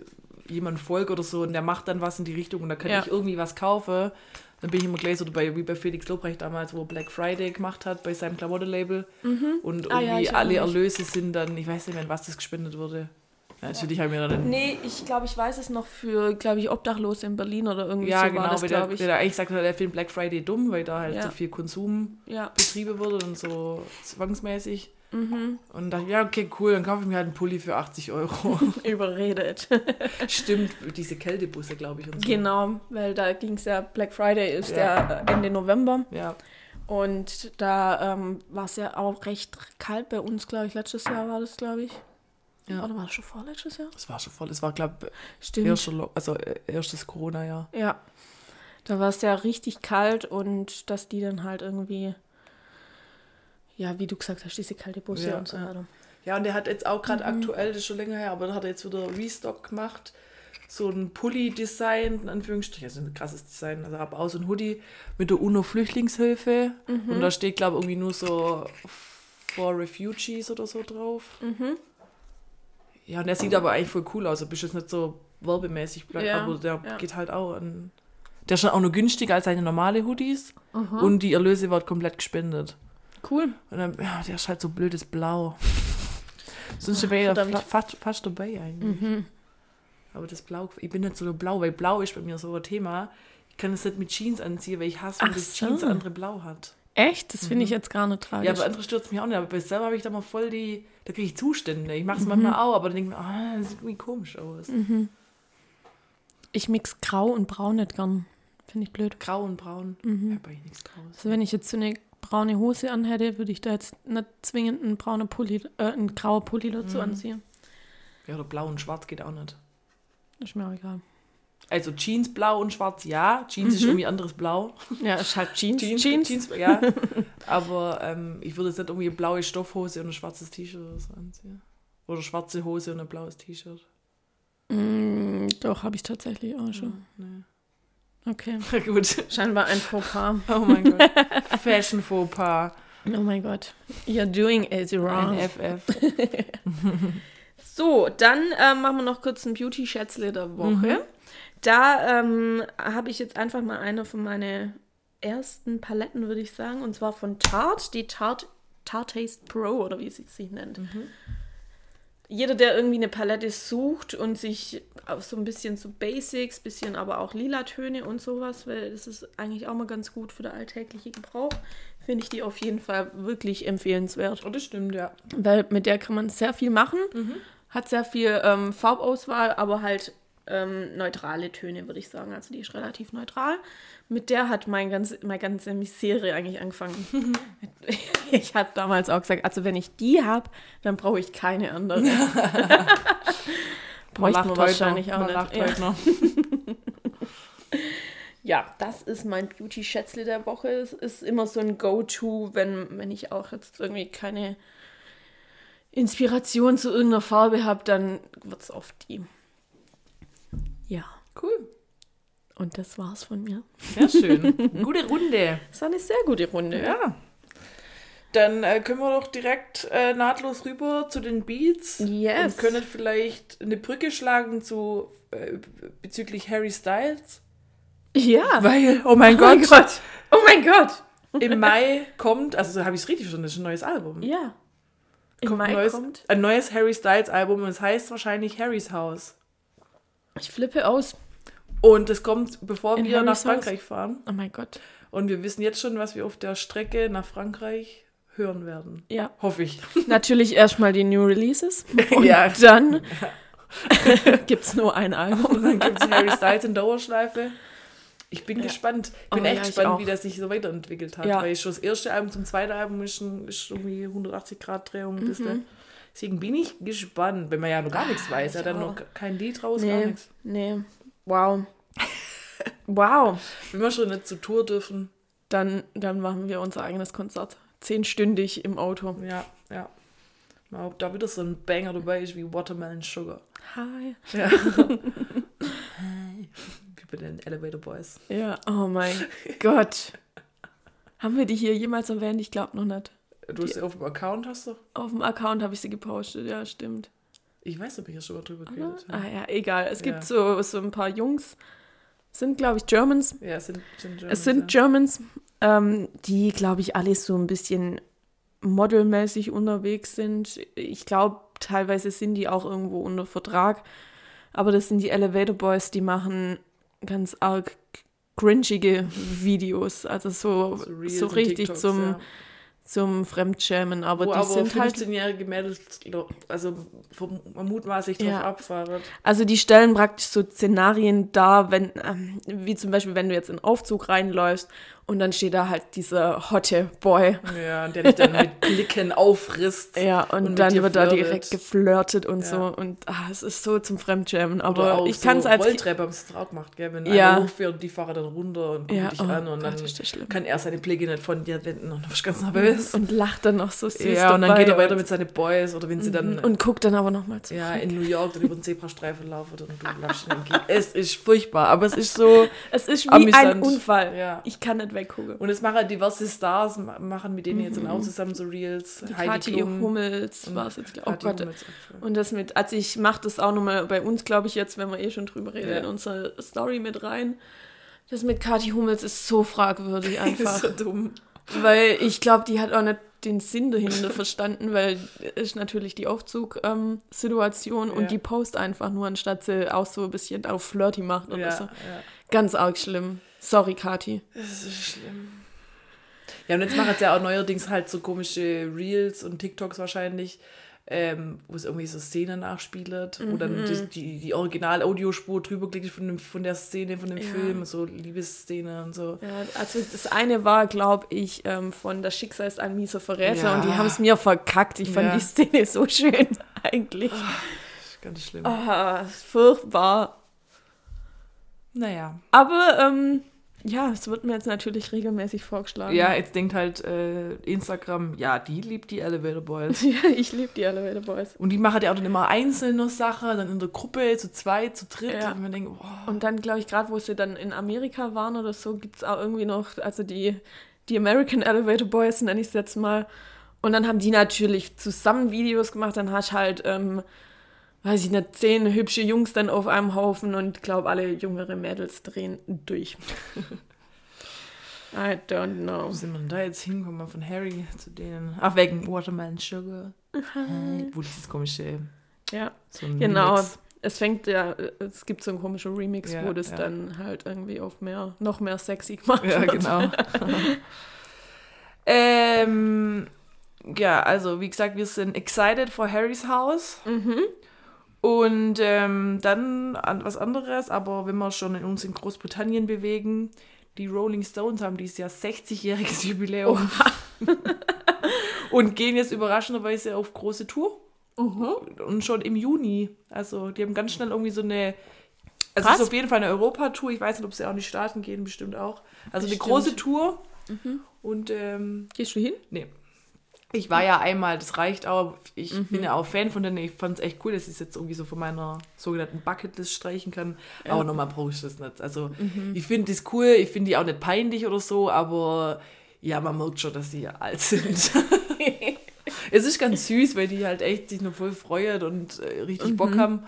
jemand folge oder so und der macht dann was in die Richtung und da kann Ja. ich irgendwie was kaufen, dann bin ich immer gleich so dabei, wie bei Felix Lobrecht damals, wo Black Friday gemacht hat bei seinem Klamottenlabel und Ah ja, irgendwie alle. Erlöse sind dann, ich weiß nicht mehr, was das gespendet wurde. Ja, natürlich haben wir dann Nee, ich glaube, ich weiß es noch für, glaube ich, Obdachlose in Berlin oder irgendwie ja, so genau, war das, weil der, glaube ich. weil der eigentlich sagt, er findet Black Friday dumm, weil da halt Ja. so viel Konsum Ja. betrieben wurde und so zwangsmäßig. Mhm. Und dachte, ja, okay, cool, dann kaufe ich mir halt einen Pulli für 80 Euro. Überredet. Stimmt, diese Kältebusse, glaube ich. So. genau, weil da ging es ja, Black Friday ist Ja. ja Ende November Ja, und da ähm, war es ja auch recht kalt bei uns, glaube ich. Letztes Jahr war das, glaube ich. Ja. Oder war das schon vorletztes Jahr? es war schon voll. Es war, glaube ich, also, äh, erstes Corona-Jahr. Ja. Da war es ja richtig kalt und dass die dann halt irgendwie, ja, wie du gesagt hast, diese kalte Busse Ja, und so weiter. Ja, und der hat jetzt auch gerade Mhm. aktuell, das ist schon länger her, aber da hat er jetzt wieder Restock gemacht. So ein Pulli-Design, in Anführungsstrichen, also ein krasses Design, also aber auch so ein Hoodie mit der UNO-Flüchtlingshilfe. Mhm. Und da steht, glaube ich, irgendwie nur so for Refugees oder so drauf. Mhm. Ja, und der sieht aber eigentlich voll cool aus. Er bist jetzt nicht so werbemäßig, Ja, aber der ja. geht halt auch an. Der ist schon auch nur günstiger als seine normale Hoodies. Und die Erlöse wird komplett gespendet. Cool. Und dann, ja, der ist halt so blödes Blau. Sonst wäre ja fast, fast dabei eigentlich. Mhm. Aber das Blau, ich bin nicht so blau, weil Blau ist bei mir so ein Thema. Ich kann es nicht mit Jeans anziehen, weil ich hasse, wenn Ach das so. Jeans andere Blau hat. Echt? Das finde ich jetzt gar nicht tragisch. Ja, aber andere stürzt mich auch nicht. Aber bei selber habe ich da mal voll die, da kriege ich Zustände. Ich mache Mhm. es manchmal auch, aber dann denke ich mir, ah, das sieht irgendwie komisch aus. ich mix grau und braun nicht gern. Finde ich blöd. Grau und braun. Mhm. Ich habe eigentlich nichts Graues. Also wenn ich jetzt so eine braune Hose anhätte, würde ich da jetzt nicht zwingend einen braunen Pulli, äh, einen grauen Pulli dazu anziehen. Ja, oder blau und schwarz geht auch nicht. Ist mir auch egal. Also Jeans blau und schwarz, ja. Jeans ist irgendwie anderes Blau. Ja, ist halt Jeans. Jeans, Jeans. Jeans ja. Aber ähm, ich würde jetzt nicht irgendwie eine blaue Stoffhose und ein schwarzes T-Shirt oder so anziehen. Oder schwarze Hose und ein blaues T-Shirt. Mm, doch, habe ich tatsächlich auch schon. Nee. Okay. Gut. Scheinbar ein Fauxpas. Oh mein Gott. Fashion Fauxpas. Oh mein Gott. You're doing it wrong. Ein FF. So, dann ähm, machen wir noch kurz ein Beauty-Schätzle der Woche. Da ähm, habe ich jetzt einfach mal eine von meinen ersten Paletten, würde ich sagen, und zwar von Tarte, die Tarte, Tarte Taste Pro oder wie sie sich nennt. Jeder, der irgendwie eine Palette sucht und sich so ein bisschen so Basics, bisschen aber auch lila Töne und sowas, weil das ist eigentlich auch mal ganz gut für den alltäglichen Gebrauch, finde ich die auf jeden Fall wirklich empfehlenswert. Oh, das stimmt, ja. Weil mit der kann man sehr viel machen. Hat sehr viel ähm, Farbauswahl, aber halt ähm, neutrale Töne, würde ich sagen. Also die ist relativ neutral. Mit der hat mein ganz, meine ganze Misere eigentlich angefangen. ich habe damals auch gesagt, also wenn ich die habe, dann brauche ich keine andere. Bräuchte man wahrscheinlich auch man nicht. Ja. noch. Ja, das ist mein Beauty-Schätzle der Woche. Es ist immer so ein Go-To, wenn, wenn ich auch jetzt irgendwie keine Inspiration zu irgendeiner Farbe habe, dann wird es oft die. Ja, Cool. und das war's von mir. Sehr schön. Gute Runde. Das war eine sehr gute Runde. Ja. Dann äh, können wir doch direkt äh, nahtlos rüber zu den Beats. Yes. Und können vielleicht eine Brücke schlagen zu äh, bezüglich Harry Styles. Ja. Weil, oh mein Oh mein Gott, Gott. Oh mein Gott. im Mai kommt, also so habe ich es richtig verstanden, das ist ein neues Album. Ja. Im Kommt Mai ein neues, kommt. Ein neues Harry Styles Album und es heißt wahrscheinlich Harrys Haus. Ich flippe aus. Und es kommt, bevor In wir nach Harrys Haus? Frankreich fahren. Oh mein Gott. Und wir wissen jetzt schon, was wir auf der Strecke nach Frankreich hören werden. Ja. Hoffe ich. Natürlich erstmal die New Releases. Und Ja. dann gibt es nur ein Album. Und dann gibt es Harry Styles in Dauerschleife. Ich bin gespannt. Ich bin Oh, echt ja, gespannt, wie das sich so weiterentwickelt hat. Ja. Weil schon das erste Album zum zweiten Album ist, schon, ist irgendwie 180 Grad Drehung. Mhm. Deswegen bin ich gespannt, wenn man ja noch gar nichts weiß. Er hat Ah, dann noch kein Lied raus, gar Nee, nichts. nee. Wow. Wow. Wenn wir schon nicht zur Tour dürfen. Dann, dann machen wir unser eigenes Konzert. Zehnstündig im Auto. Ja, ja. Mal, ob da wieder so ein Banger dabei ist wie Watermelon Sugar. Hi. Ja. wie bei den Elevator Boys. Ja, oh mein Gott. Haben wir die hier jemals erwähnt? Ich glaube noch nicht. Du hast ja auf dem Account, hast du? Auf dem Account habe ich sie gepostet, ja, stimmt. Ich weiß, ob ich hier schon mal drüber geredet habe. Ah ja, egal. Es Ja. gibt so, so ein paar Jungs, sind glaube ich Germans. Ja, es sind, sind Germans, Es sind ja. Germans, ähm, die glaube ich alle so ein bisschen modelmäßig unterwegs sind. Ich glaube, teilweise sind die auch irgendwo unter Vertrag. Aber das sind die Elevator Boys, die machen ganz arg cringige Videos. Also so, So so richtig TikToks, zum, ja. Zum Fremdschämen. Aber Wo die aber sind halt 15-jährige Mädels, also mutmaßlich drauf Ja. abfahren. Also die stellen praktisch so Szenarien dar, wenn, ähm, wie zum Beispiel, wenn du jetzt in einen Aufzug reinläufst und dann steht da halt dieser hotte Boy. Ja, der dich dann mit Blicken auffrisst. Ja, und, Und dann wird da direkt geflirtet und Ja. so. Und ah, es ist so zum Fremdschämen. Oder Aber auch ich so kann es als. Rolltreppe es auch gemacht, gell? Wenn Ja. einer hochfährt und die fahren dann runter und gucken Ja, dich oh an und Gott, dann kann er seine Blicke nicht von dir wenden und du ganz nervös. Und lacht dann noch so süß. ja, und dann dabei geht er weiter mit seinen Boys oder wenn sie dann Und guckt dann aber nochmal zu. ja, in New York dann über den Zebrastreifen laufen und du laufst Es ist furchtbar, aber es ist so. Es ist wie Amüsant. ein Unfall. Ja. Ich kann nicht weggucken. Und es machen diverse Stars, ma- machen mit denen jetzt dann auch zusammen so Reels. Die Heidi Klum Hummels war es jetzt. glaub- Oh Kathi Gott. Und das mit, also ich mache das auch nochmal bei uns, glaube ich, jetzt, wenn wir eh schon drüber reden, Ja. in unsere Story mit rein. Das mit Kathi Hummels ist so fragwürdig Das einfach. ist so dumm. weil ich glaube, die hat auch nicht den Sinn dahinter verstanden, weil ist natürlich die Aufzug-Situation Ja. und die post einfach nur, anstatt sie auch so ein bisschen auf Flirty macht oder Ja, so. ja. Ganz arg schlimm. Sorry, Kathi. Das ist schlimm. Ja, und jetzt machen es ja auch neuerdings halt so komische Reels und TikToks wahrscheinlich, ähm, wo es irgendwie so Szenen nachspielt, wo dann Mhm. die, die, die Original-Audiospur drüber klickt von, dem, von der Szene, von dem Film, so Liebesszene und so. Ja, also das eine war, glaube ich, ähm, von Das Schicksal ist ein mieser Verräter Ja. und die haben es mir verkackt. Ich fand Ja. die Szene so schön eigentlich. Ganz schlimm. Ah, furchtbar. Naja. Aber ähm, ja, es wird mir jetzt natürlich regelmäßig vorgeschlagen. Ja, jetzt denkt halt äh, Instagram, ja, die liebt die Elevator Boys. Ja, ich liebe die Elevator Boys. Und die machen ja auch dann immer einzelne Sachen, dann in der Gruppe, zu zweit, zu dritt. Ja. Und man denkt, boah, Und dann, glaube ich, gerade wo sie dann in Amerika waren oder so, gibt es auch irgendwie noch, also die, die American Elevator Boys, nenne ich es jetzt mal. Und dann haben die natürlich zusammen Videos gemacht. Dann hast halt, ähm, weiß ich nicht, zehn hübsche Jungs dann auf einem Haufen und glaube, alle jüngere Mädels drehen durch. I don't know. wo sind wir denn da jetzt hingekommen von Harry zu denen? Ach, wegen Watermelon Sugar. Hey, wo dieses komische, Ja, so genau. Remix. Es fängt ja, es gibt so einen komischen Remix, Ja, wo das ja. dann halt irgendwie auf mehr, noch mehr sexy gemacht Ja, wird. genau. ähm, ja, also wie gesagt, wir sind excited for Harrys Haus. Mhm. Und ähm, dann an was anderes, aber wenn wir schon in uns in Großbritannien bewegen, die Rolling Stones haben dieses Jahr 60-jähriges Jubiläum. und gehen jetzt überraschenderweise auf große Tour. Und schon im Juni. Also die haben ganz schnell irgendwie so eine. Also es ist auf jeden Fall eine Europatour. Ich weiß nicht, ob sie auch in die Staaten gehen, bestimmt auch. Also eine Bestimmt. große Tour. Und ähm, Gehst du hin? Nee. Ich war ja einmal, das reicht auch. Ich bin ja auch Fan von denen. Ich fand es echt cool, dass ich es jetzt irgendwie so von meiner sogenannten Bucketlist streichen kann. Aber nochmal brauche ich das nicht. Also ich finde das cool, ich finde die auch nicht peinlich oder so, aber ja, man merkt schon, dass sie alt sind. es ist ganz süß, weil die halt echt sich nur voll freuen und äh, richtig Bock haben.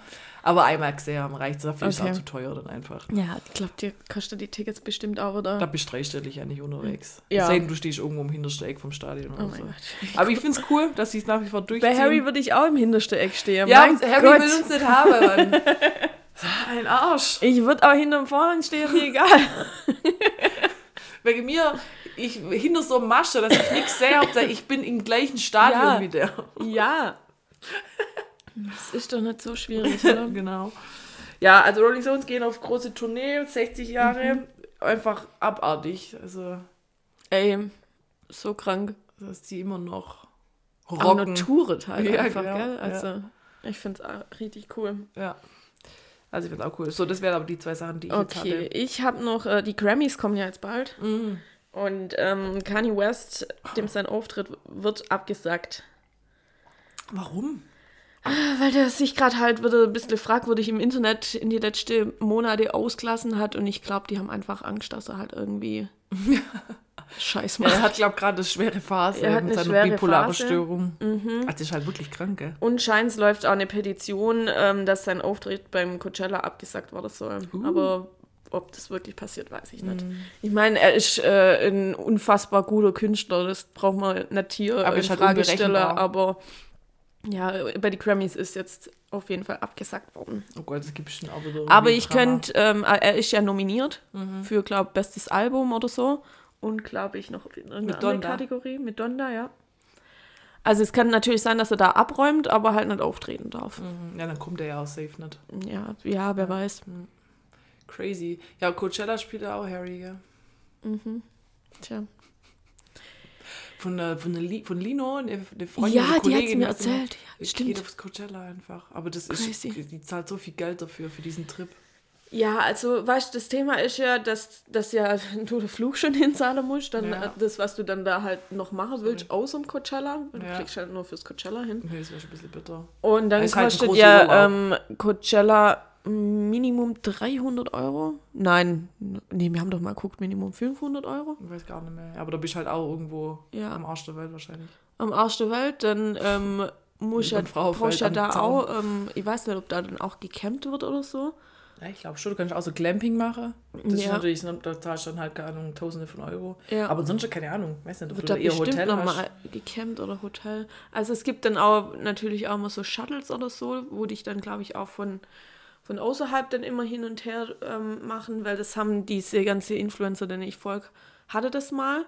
Aber einmal gesehen haben reicht es. Dafür ist Okay. auch zu teuer dann einfach. Ja, ich glaube, dir kostet die Tickets bestimmt auch, oder? Da bist du dreistellig ja nicht unterwegs. Ja. Ja. Sei denn, du stehst irgendwo im hintersten Eck vom Stadion oder Oh mein so. Gott. Aber ich finde es cool, dass sie es nach wie vor durchziehen. Bei Harry würde ich auch im hintersten Eck stehen. ja, mein Harry Gott. will uns nicht haben, Mann. Ein Arsch. Ich würde auch hinterm Vorhang stehen, mir egal. Wegen mir, ich hinter so einem Masche, dass ich nichts sehe, ich bin im gleichen Stadion Ja. wie der. Ja. Das ist doch nicht so schwierig, oder? Genau. Ja, also Rolling Stones gehen auf große Tournee, 60 Jahre, einfach abartig. Also, Ey, so krank. dass die immer noch Auch rocken. nur touret halt Ja, einfach, genau, gell? ja. Also, ich finde es auch richtig cool. Ja. Also ich finde auch cool. So, das wären aber die zwei Sachen, die ich jetzt Okay, hatte. ich habe noch, äh, die Grammys kommen ja jetzt bald. Mhm. Und ähm, Kanye West, dem sein Auftritt wird abgesagt. Warum? Weil der sich gerade halt wieder ein bisschen fragwürdig im Internet in die letzten Monate ausgelassen hat und ich glaube, die haben einfach Angst, dass er halt irgendwie Scheiß Ja, macht. er hat, glaube ich, gerade eine schwere Phase Er hat mit eine seiner bipolaren Phase. Störung. Also ist halt wirklich krank, gell? Und scheint läuft auch eine Petition, ähm, dass sein Auftritt beim Coachella abgesagt werden soll. Uh. Aber ob das wirklich passiert, weiß ich nicht. Ich meine, er ist äh, ein unfassbar guter Künstler, das braucht man nicht hier Aber halt Frage stellen, aber ja, bei den Grammys ist jetzt auf jeden Fall abgesagt worden. Oh Gott, es gibt bestimmt auch wieder Aber ich könnte, ähm, er ist ja nominiert Mhm. für, glaube bestes Album oder so. Und glaube ich noch in irgendeiner anderen. Kategorie. Mit Donda, ja. Also es kann natürlich sein, dass er da abräumt, aber halt nicht auftreten darf. Mhm. Ja, dann kommt er ja auch safe nicht. Ja, ja, wer weiß. Crazy. Ja, Coachella spielt ja auch Harry, gell? Tja. Von, der, von, der von Lino, eine Freundin, Ja, die Kollegin. hat's mir erzählt. Ja, die stimmt. Geht aufs Coachella einfach. Aber das ist, Crazy. die zahlt so viel Geld dafür, für diesen Trip. Ja, also weißt du, das Thema ist ja, dass, dass ja du den Flug schon hinzahlen musst, dann Ja. das, was du dann da halt noch machen willst, außer dem Coachella. Du Ja. fliegst halt nur fürs Coachella hin. Nee, das wäre schon ein bisschen bitter. Und dann halt kostet großer ja ähm, Coachella Minimum 300 Euro. Nein, nee, wir haben doch mal geguckt, Minimum 500 Euro Ich weiß gar nicht mehr. Aber da bist du halt auch irgendwo Ja. am Arsch der Welt wahrscheinlich. am Arsch der Welt. Dann ähm, muss ja, brauchst ja da auch, ähm, ich weiß nicht, ob da dann auch gecampt wird oder so. Ja, ich glaube schon, du kannst auch so Glamping machen. Das ist Ja. natürlich, da zahlst du dann halt, keine Ahnung, Tausende von Euro. Ja. Aber sonst, keine Ahnung, weiß nicht, ob Wird du da eher Hotel nochmal gecampt oder Hotel. Also es gibt dann auch natürlich auch mal so Shuttles oder so, wo dich dann, glaube ich, auch von, von außerhalb dann immer hin und her ähm, machen, weil das haben diese ganze Influencer, denen ich folge, hatte das mal.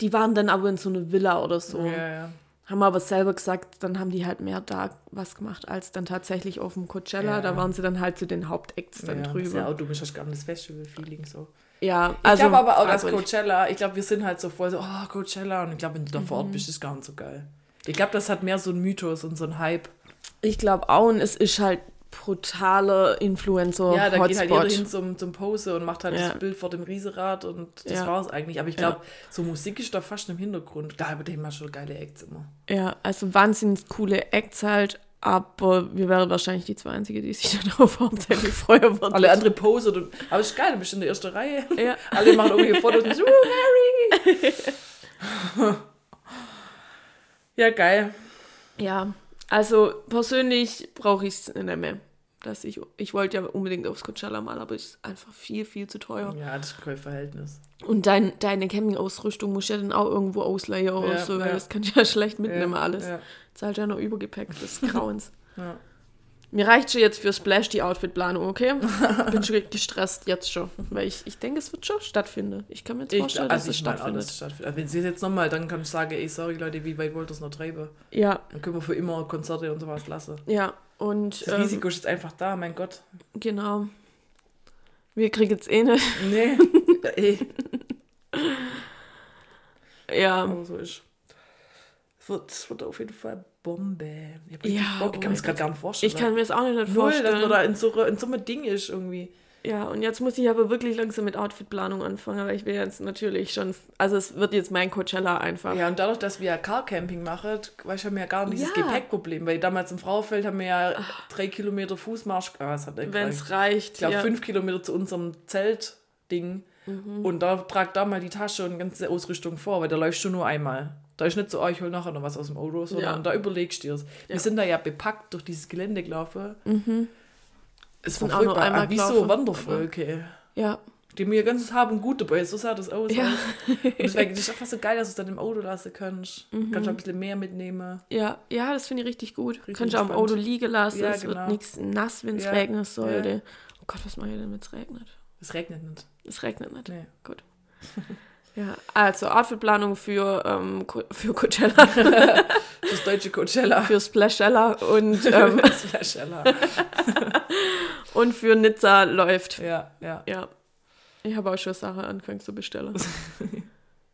die waren dann aber in so einer Villa oder so. Ja, ja. Haben aber selber gesagt, dann haben die halt mehr da was gemacht als dann tatsächlich auf dem Coachella. Ja. Da waren sie dann halt zu den Hauptacts dann ja, drüber. Ist ja auch dumm, ich hast gar nicht das Festival-Feeling so. Ja, Ich also. glaube aber auch, dass. Coachella, ich glaube, wir sind halt so voll so, oh, Coachella. Und ich glaube, wenn du da vor Ort Mhm. bist, ist gar nicht so geil. Ich glaube, das hat mehr so ein Mythos und so ein Hype. Ich glaube auch, und es ist halt brutaler Influencer. ja, da geht halt Hotspot. jeder hin zum, zum Pose und macht halt Ja. das Bild vor dem Riesenrad und das Ja. war's eigentlich. Aber ich Ja. glaube, so Musik ist da fast im Hintergrund. Die haben schon geile Acts immer. Ja, also wahnsinnig coole Acts halt, aber wir wären wahrscheinlich die zwei Einzige, die sich darauf hauptsächlich freuen würden. Alle andere Pose. Und, aber es ist geil, du bist in der ersten Reihe. Ja. Alle machen irgendwelche Fotos und so, uh, Harry! ja, geil. Ja, also persönlich brauche ich es nicht mehr. Dass ich, ich wollte ja unbedingt aufs Coachella mal, aber es ist einfach viel, viel zu teuer. Ja, das ist kein Verhältnis. Und dein, deine Campingausrüstung musst du ja dann auch irgendwo ausleihen oder Ja, so, weil ja. das kann ich ja schlecht mitnehmen Ja, alles. ja. Zahlt ja noch Übergepäck des Grauens. Ja. Mir reicht schon jetzt für Splash die Outfitplanung, okay? Bin schon gestresst jetzt schon, weil ich, ich denke, es wird schon stattfinden. Ich kann mir jetzt Ich, vorstellen, also dass es ich meine auch, stattfindet. dass es stattfindet. Also wenn sie es jetzt nochmal, dann kann ich sagen, ey, sorry Leute, wie weit wollt ihr es noch treiben? Ja, Dann können wir für immer Konzerte und sowas lassen. ja. Und Das ähm, Risiko ist jetzt einfach da, mein Gott. genau. Wir kriegen jetzt eh nicht. Nee, ey, Ja, aber so ist. Es wird, es wird auf jeden Fall Bombe. Ich, Ja, Bock. oh ich kann mir das gerade gar nicht vorstellen. ich kann mir das auch nicht Null, dass vorstellen. man da in so, in so einem Ding ist irgendwie. Ja, und jetzt muss ich aber wirklich langsam mit Outfitplanung anfangen, weil ich will jetzt natürlich schon, also es wird jetzt mein Coachella einfach. Ja, und dadurch, dass wir ja Carcamping machen, weißt du, haben wir ja gar nicht dieses Ja. Gepäckproblem. Weil damals im Frauenfeld haben wir ja drei Kilometer Fußmarsch. Ah, hat Wenn es reicht. ich glaube, ja. fünf Kilometer zu unserem Zeltding. Mhm. Und da trag da mal die Tasche und ganze Ausrüstung vor, weil da läufst du nur einmal. Da ist nicht so, oh, ich hol nachher noch was aus dem Auto, sondern Ja. da überlegst du dir's. Wir sind da ja bepackt durch dieses Gelände gelaufen. Es Sind war auch furchtbar. einmal Ah, Wie so. Wandervölke. Ja, Die haben ihr ganzes Hab und Gut dabei, so sah das aus. Ja. Und deswegen ist es einfach so geil, dass du es dann im Auto lassen kannst. Mhm. Kannst du ein bisschen mehr mitnehmen. ja, ja, das finde ich richtig gut. Richtig Kannst du auch im. Auto liegen lassen, Ja, es genau. wird nichts nass, wenn es Ja, regnen sollte. ja. Oh Gott, was mache ich denn, wenn es regnet? Es regnet nicht. Es regnet nicht. Nee. Gut. Ja, also Outfitplanung für, ähm, für Coachella, Das deutsche Coachella. für Splashella und, ähm, Coachella. und für Nizza läuft. ja, ja. Ja. Ich habe auch schon Sachen angefangen zu bestellen.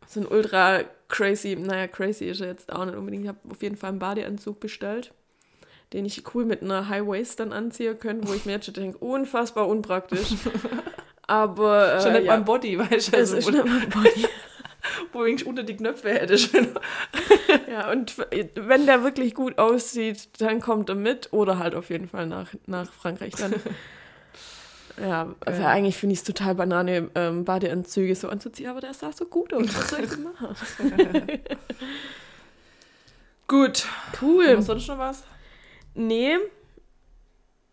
so ein ultra crazy, naja, crazy ist er jetzt auch nicht unbedingt. Ich habe auf jeden Fall einen Badeanzug bestellt, den ich cool mit einer High Waist dann anziehen könnte, wo ich mir jetzt schon denke, unfassbar unpraktisch. Aber äh, Schon nicht ja, beim Body, weißt du? Also, ist wo, nicht mein Body. wo ich unter die Knöpfe hätte. Schon. Ja, und wenn der wirklich gut aussieht, dann kommt er mit oder halt auf jeden Fall nach, nach Frankreich dann. Ja, also Ja. eigentlich finde ich es total banane, ähm, Badeanzüge so anzuziehen, aber der sah so gut aus. Was soll ich machen? Gut. Cool. Was sonst noch was? Nee,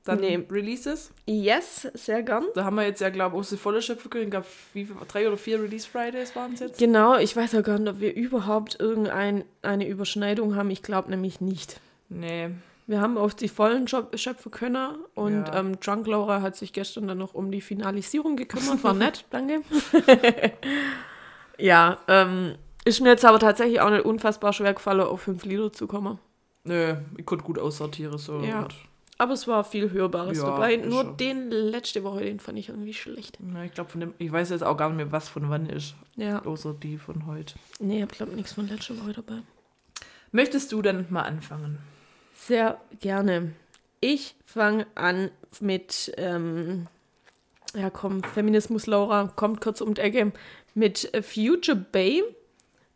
Dann Nee. Releases. yes, sehr gern. Da haben wir jetzt ja, glaube ich, auch die volle Schöpfe können. Ich glaube, drei oder vier Release Fridays waren es jetzt. Genau, ich weiß auch gar nicht, ob wir überhaupt irgendeine eine Überschneidung haben. Ich glaube nämlich nicht. Nee. Wir haben auf die vollen Schöp- Schöpfe können und Ja. ähm, Drunk Laura hat sich gestern dann noch um die Finalisierung gekümmert. War nett, danke. ja, ähm, ist mir jetzt aber tatsächlich auch nicht unfassbar schwer gefallen, auf fünf Lieder zu kommen. Nö, ich konnte gut aussortieren. So. Ja. Und, Aber es war viel Hörbares Ja, dabei. Nur schon. den letzte Woche, den fand ich irgendwie schlecht. na, ich glaube, von dem, ich weiß jetzt auch gar nicht mehr, was von wann ist. Ja. Außer die von heute. Nee, ich glaube nichts von letzter Woche dabei. Möchtest du dann mal anfangen? Sehr gerne. Ich fange an mit, ähm, ja komm, Feminismus Laura kommt kurz um die Ecke, mit Future Bay,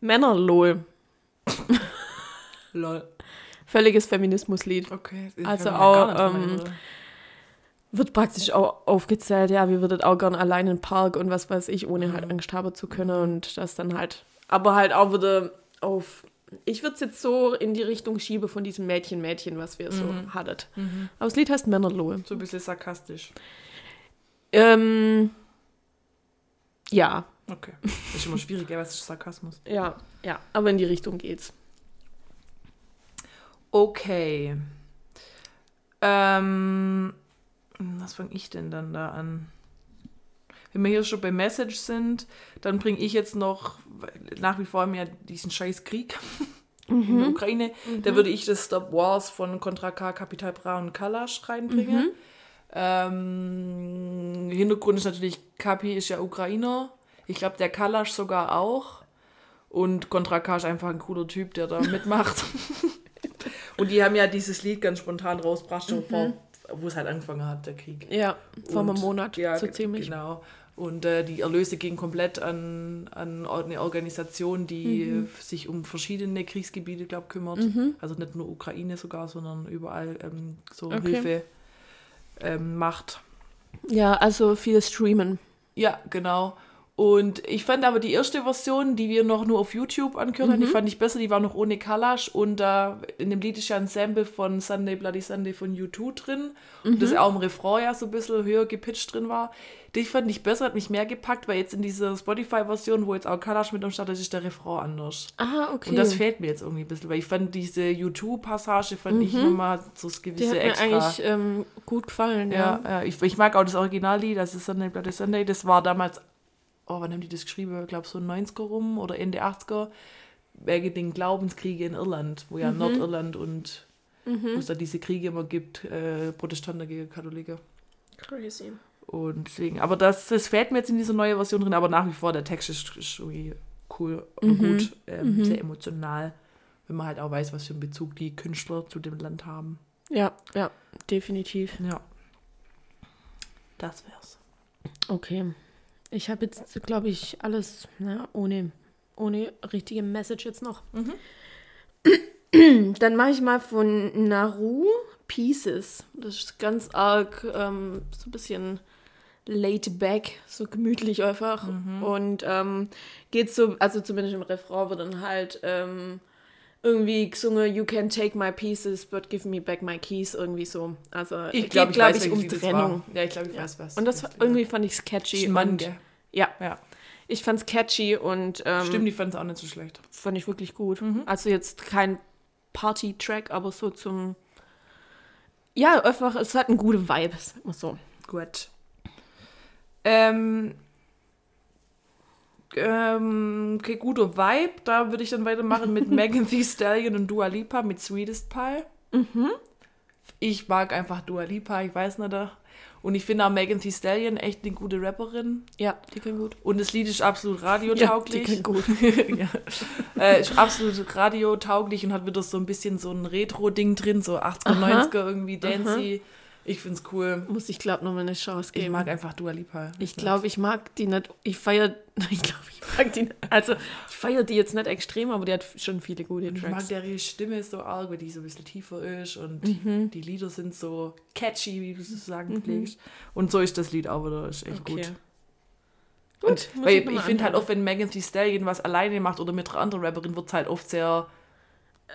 Männerlol. Lol. Völliges Feminismuslied. Okay. Also auch, ähm. Wird praktisch auch aufgezählt, ja, wir würdet auch gern allein in den Park und was weiß ich, ohne Mhm. halt Angst haben zu können und das dann halt, aber halt auch wieder auf, ich würde es jetzt so in die Richtung schieben von diesem Mädchen-Mädchen, was wir so Mhm. hattet. Aber das Lied heißt Männerlol. So ein bisschen sarkastisch. Ähm, ja, Okay. Das ist immer schwierig, ja, was ist Sarkasmus? ja, ja, aber in die Richtung geht's. Okay. Ähm, was fange ich denn dann da an? Wenn wir hier schon bei Message sind, dann bringe ich jetzt noch nach wie vor mehr diesen scheiß Krieg in der Ukraine. Da würde ich das Stop Wars von Contra K, Capital Bra und Kalash reinbringen. Ähm, Hintergrund ist natürlich, Kapi ist ja Ukrainer. Ich glaube, der Kalash sogar auch. Und Contra K ist einfach ein cooler Typ, der da mitmacht. und die haben ja dieses Lied ganz spontan rausgebracht, schon vor, wo es halt angefangen hat, der Krieg. Ja, vor einem Monat, ja, so ziemlich. Genau. Und äh, die Erlöse gingen komplett an, an eine Organisation, die Mhm. sich um verschiedene Kriegsgebiete, glaube kümmert. Also nicht nur Ukraine sogar, sondern überall ähm, so Okay. Hilfe ähm, macht. Ja, also viel streamen. Ja, genau. Und ich fand aber die erste Version, die wir noch nur auf YouTube angehört haben, die Mhm. fand ich besser. Die war noch ohne Kalash und da in dem Lied ist ja ein Sample von Sunday Bloody Sunday von U2 drin. Und Mhm. das auch im Refrain ja so ein bisschen höher gepitcht drin war. Die fand ich besser, hat mich mehr gepackt, weil jetzt in dieser Spotify-Version, wo jetzt auch Kalash mit am Start ist, ist der Refrain anders. Ah, okay. Und das fehlt mir jetzt irgendwie ein bisschen, weil ich fand diese U2-Passage, fand ich nochmal so das Mhm. Die gewisse hat mir Extra. eigentlich ähm, gut gefallen, ja. Ja, ja ich, ich mag auch das Originallied, das ist Sunday Bloody Sunday. Das war damals, oh, wann haben die das geschrieben? Ich glaube so 90er rum oder Ende 80er. Wegen den Glaubenskriege in Irland, wo ja Nordirland und wo es da diese Kriege immer gibt, äh, Protestanten gegen Katholiken. Crazy. Und deswegen, aber das, das fehlt mir jetzt in dieser neuen Version drin, aber nach wie vor, der Text ist, ist irgendwie cool und gut, ähm, sehr emotional, wenn man halt auch weiß, was für einen Bezug die Künstler zu dem Land haben. Ja, ja, definitiv. Ja. Das wär's. Okay. Ich habe jetzt, glaube ich, alles na, ohne, ohne richtige Message jetzt noch. Dann mache ich mal von Naru Pieces. Das ist ganz arg, ähm, so ein bisschen laid back, so gemütlich einfach. Und ähm, geht so, also zumindest im Refrain wird dann halt ähm, irgendwie gesungen, You can take my pieces, but give me back my keys, irgendwie so. Also Ich glaube, ich, glaub ich, um das Trennung. Ja, ich glaube, ich weiß was. Und das was irgendwie fand ich catchy. Mann, und, ja, Ja. ich fand's catchy und ähm, Stimmt, die fand es auch nicht so schlecht. fand ich wirklich gut. Mhm. Also jetzt kein Party-Track, aber so zum ja, einfach, es hat einen guten Vibe, sag mal so. Gut. Ähm, ähm, okay, guter Vibe. Da würde ich dann weitermachen mit Megan Thee Stallion und Dua Lipa mit Sweetest Pie. Mhm. Ich mag einfach Dua Lipa, ich weiß nicht. Und ich finde auch Megan Thee Stallion echt eine gute Rapperin. Ja, die können gut. Und das Lied ist absolut Ja, die radiotauglich. können gut. ja. äh, ist absolut radiotauglich und hat wieder so ein bisschen so ein Retro-Ding drin, so 80er, Aha. 90er irgendwie dancy. Ich find's cool. Muss ich glaube noch mal eine Chance Ich geben. mag einfach Dua Lipa. Ich glaube, ich mag die nicht. Ich feiere, ich glaube, ich mag die nicht. Also, ich feiere die jetzt nicht extrem, aber die hat schon viele gute Und ich mag Tracks. deren Stimme so arg, weil die so ein bisschen tiefer ist und Mhm. die Lieder sind so catchy, wie du so sagen pflegst. Und so ist das Lied auch wieder, ist echt Okay. gut. Gut, Und weil ich ich, finde halt oft, wenn Megan Thee Stallion was alleine macht oder mit einer anderen Rapperin, wird es halt oft sehr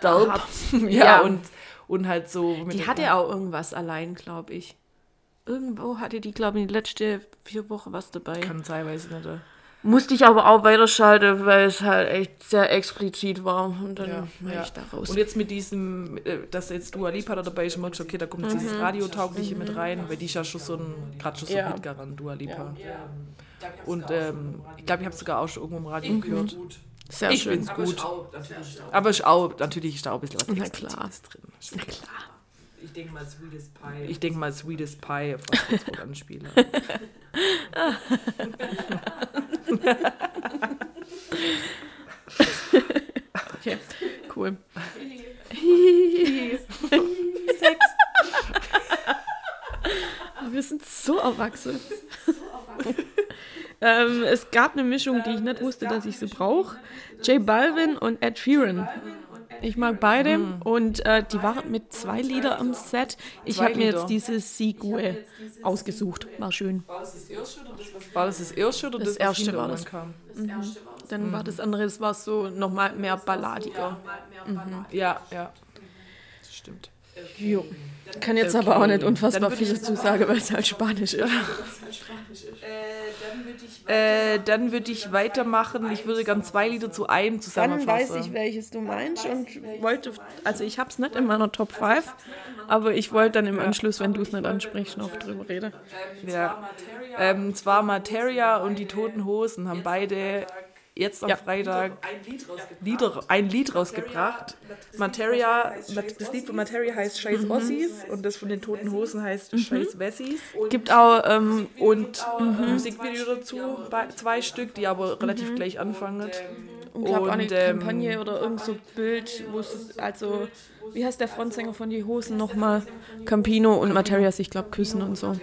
derb. Hart. ja, Ja. Und, und halt so. mit Die hatte auch irgendwas allein, glaube ich. Irgendwo hatte die, glaube ich, in den letzten vier Wochen was dabei. Kann sein, weiß ich nicht. Musste ich aber auch weiterschalten, weil es halt echt sehr explizit war. Und dann Ja, war ja. ich da raus. Und jetzt mit diesem, äh, dass jetzt Dua Lipa da dabei ist, merkst du, okay, da kommt jetzt Mhm. dieses Radiotaugliche mit rein, weil die ist ja schon so ein, gerade schon so Ja. ein Hitgarant, Dua Lipa. Und ähm, ich glaube, ich habe es sogar auch schon irgendwo im Radio gehört. Sehr Ich schön. finde es gut. Aber ist auch, natürlich ist da auch ein bisschen was Na Explizites drin. Na klar. Ich denke mal Sweetest Pie. Ich denke mal Sweetest Pie auf was ich jetzt anspiele. Okay, cool. Aber Wir sind so erwachsen. Ähm, es gab eine Mischung, die ich nicht wusste, dass ich sie brauche. J Balvin und Ed Sheeran. Ich mag beide und äh, die waren mit zwei Lieder am Set. Ich habe mir jetzt dieses Sigue ausgesucht. War schön. War das das erste oder das, war das, das erste oder Das erste war das. kam? Dann war das andere, das war so nochmal mehr balladiger. Ja, ja. Das stimmt. Jo. Kann jetzt aber auch nicht unfassbar viel dazu sagen, weil es halt Spanisch ist. Äh, dann würde ich weitermachen. Ich würde gern zwei Lieder zu einem Dann zusammenfassen. weiß ich, welches du meinst und wollte, also ich hab's nicht in meiner Top 5, aber ich wollte dann im Anschluss, wenn du es nicht ansprichst, noch drüber reden. Ja. Ähm, zwar Materia und die Toten Hosen haben beide jetzt am Ja. Freitag Lieder, ein Lied rausgebracht. Materia, das Lied von Materia heißt Scheiß Mhm. Ossis und das von den Toten Hosen heißt Scheiß Wessis. Gibt auch, ähm, Und ein Musikvideo dazu, bei- zwei Stück, die aber relativ gleich anfangen. ich glaube auch eine Und, ähm, Kampagne oder irgend so Bild, wo es, also, wie heißt der Frontsänger von Die Hosen nochmal? Campino und Materia sich, glaube küssen und so.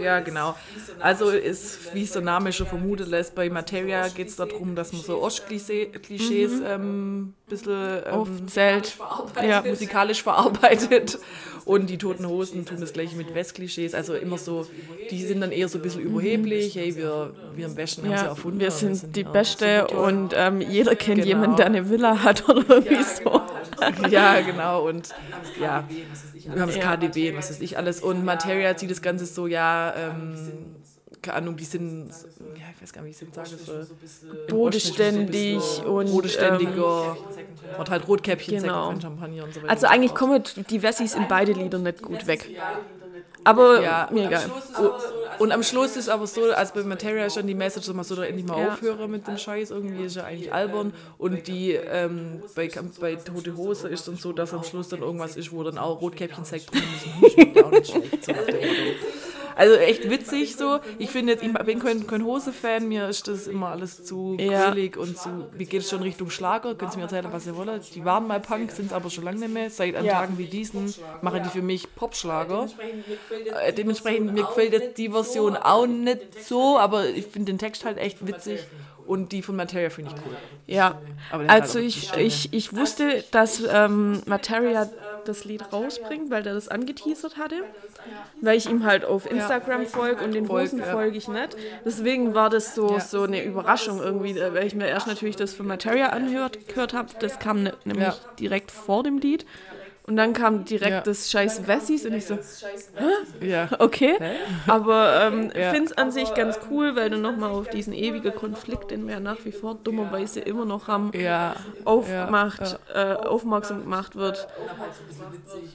Ja, genau. Also ist, wie es der Name schon vermutet lässt, bei Materia geht es darum, dass man so Ost-Klischees Mhm. ähm, ein bisschen ähm, Aufzählt. ja, musikalisch verarbeitet. Und die Toten Hosen tun das gleiche mit West-Klischees. Also immer so, die sind dann eher so ein bisschen überheblich. Hey, wir, wir im Westen haben sie Ja, erfunden. wir und sind die ja Beste und ähm, jeder kennt Genau. jemanden, der eine Villa hat oder irgendwie so. Ja, genau. Und ja, wir haben das Ja. KDB, was weiß ich alles. Und Materia sieht das Ganze so, ja, ähm, keine Ahnung, die sind, ja, ich weiß gar nicht, wie ich es sagen soll. Bodenständig und ähm, Bodenständiger. und halt Rotkäppchen, Genau. Champagner und so weiter. Also eigentlich kommen die Wessis in beide Lieder nicht gut weg. Aber Ja, mir egal. Und am Schluss ist aber so, als bei Materia ist dann die Message, dass man so da endlich mal Ja. aufhören mit dem Scheiß. Irgendwie ist ja eigentlich albern. Und die ähm, bei, bei Tote Hose ist dann so, dass am Schluss dann irgendwas ist, wo dann auch Rotkäppchen-Sekt drin ist. Ja auch nicht schlecht, so Motto. Also echt witzig so. Ich finde jetzt, ich bin kein, kein Hose-Fan, mir ist das immer alles zu Ja. und zu, wie geht es schon Richtung Schlager? Könnt ihr mir erzählen, was ihr wollt? Die waren mal Punk, sind es aber schon lange nicht mehr. Seit an Ja. Tagen wie diesen machen die für mich Popschlager. Äh, dementsprechend, mir gefällt jetzt die Version auch nicht so, aber ich finde den Text halt echt witzig. Und die von Materia finde ich cool. Ja, also halt ich, die Stimme. ich, ich wusste, dass ähm, Materia das Lied rausbringt, weil der das angeteasert hatte. Weil ich ihm halt auf Instagram folge und den Hosen folge ich nicht. Deswegen war das so, so eine Überraschung irgendwie, weil ich mir erst natürlich das von Materia angehört gehört habe. Das kam ne, nämlich direkt vor dem Lied. Und dann kam direkt Ja. das scheiß Wessis und ich so, Ja. okay. Aber ähm, Ja. finde es an sich ganz cool, weil du nochmal auf diesen ewigen Konflikt, den wir ja nach wie vor dummerweise immer noch haben, Ja. aufmacht, Äh, aufmerksam gemacht wird.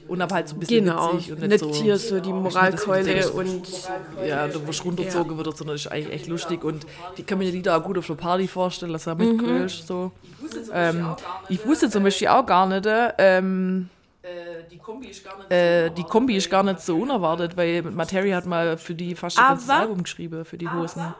Und aber halt so ein bisschen Genau. witzig und Nicht, nicht, so. hier so die Moralkeule und Ja, da wo runtergezogen wird, sondern ist eigentlich echt lustig. Und die kann mir die Lieder auch gut auf der Party vorstellen, dass er Mhm. mitgrillst. So. Ähm, ich wusste zum Beispiel auch gar nicht, ähm, die Kombi ist gar nicht äh, die Kombi ist gar nicht so unerwartet, weil Materia hat mal für die fast ein Ah, ganzes? Album geschrieben, für die Hosen.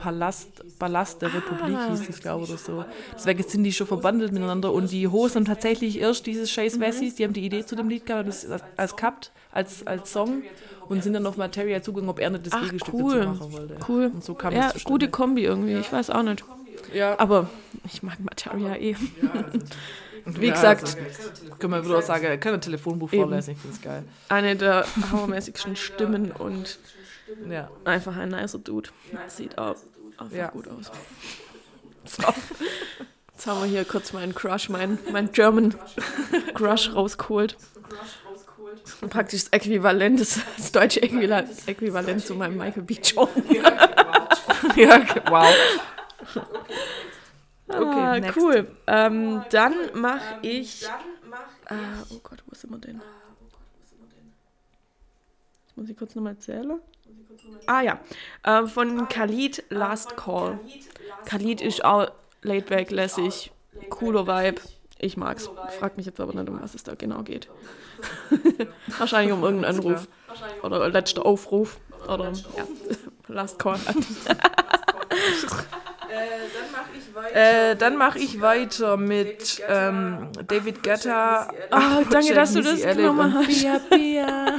Palast, Palast der Republik Ah. hieß das, glaube ich, oder so. Deswegen sind die schon verbandelt miteinander und die Hosen haben tatsächlich erst dieses Scheiß Mhm. Wessis, die haben die Idee zu dem Lied gehabt, das als, als gehabt, als, als Song und sind dann auf Materia zugegangen, ob er nicht das Ach, Gegenstück cool. dazu machen wollte. cool. Und so kam Ja, es zustande. gute Kombi irgendwie, ich weiß auch nicht. Ja, Aber ich mag Materia eh. und wie ja, gesagt, also, können wir wieder auch sagen, kann ein Telefonbuch Eben. vorlesen, ich finde es geil. Eine der hammermäßigsten Stimmen und Ja. einfach ein nicer Dude. Sieht auch einfach Ja. gut aus. So. Jetzt haben wir hier kurz meinen Crush, mein, mein German Crush rausgeholt. Und praktisch das Äquivalent, das, das deutsche Äquivalent, Äquivalent zu meinem Michael B. Jordan. ja, okay, wow. Okay, ah, next. cool. Ähm, dann mache ich. Ah, oh Gott, wo sind wir denn? Jetzt muss ich kurz nochmal zählen. Ah ja, äh, von Khalid Last Call. Khalid ist auch laid back, lässig, cooler Vibe. Ich mag's. Frag mich jetzt aber nicht, um was es da genau geht. Wahrscheinlich um irgendeinen Anruf. Oder letzter Aufruf. Oder ja, Last Call. Äh, dann mache ich weiter mit ähm, David Guetta. Ah, danke, dass du das genommen hast. Pia, Pia.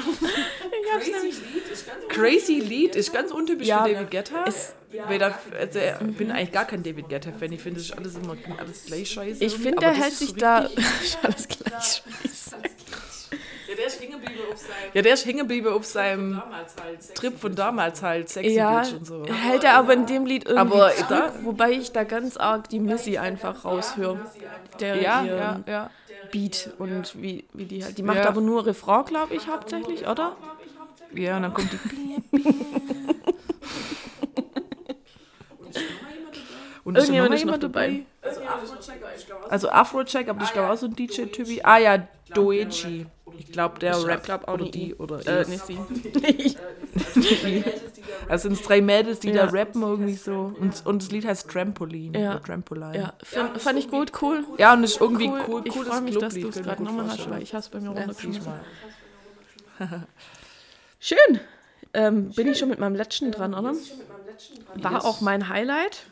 Crazy Lied ist ganz untypisch Ja, für David Guetta. es- weil da, also, ich bin eigentlich gar kein David Guetta-Fan. Ich finde, das ist alles immer alles gleich scheiße. Ich finde, er hält ist sich so da. Ist alles gleich. scheiße. Ja, der ist hängen geblieben auf seinem Ja, der ist hängen geblieben auf seinem damals halt. Sexy Trip von damals halt, Sexy Ja, Bitch und so. hält er aber in dem Lied irgendwie Aber zurück, da- wobei ich da ganz arg die Missy einfach raushöre. Der Ja, ja, ja. Beat und wie, wie die halt. Die macht Ja. aber nur Refrain, glaube ich, hauptsächlich, oder? Ja, und dann kommt die. Und Irgendjemand noch ist noch jemand dabei. Also glaube, Also Afrocheck, aber ich glaube auch so ein DJ-Typi. Ah ja, Doechi. Ich glaube, der Ich rappt glaub auch oder nicht die oder Äh, es. nicht sie. Also sind es drei Mädels, die Ja. da rappen irgendwie so. Und, und das Lied heißt Trampoline. Ja. Oder Trampoline. Ja, fand, fand ich gut, cool. Ja, und das ist irgendwie cool. cool. ich freue mich, dass du es gerade nochmal hast, weil ich habe es bei mir runtergeschmissen. mal. Schön. Ähm, bin ich schon mit meinem letzten dran, oder? War auch mein Highlight.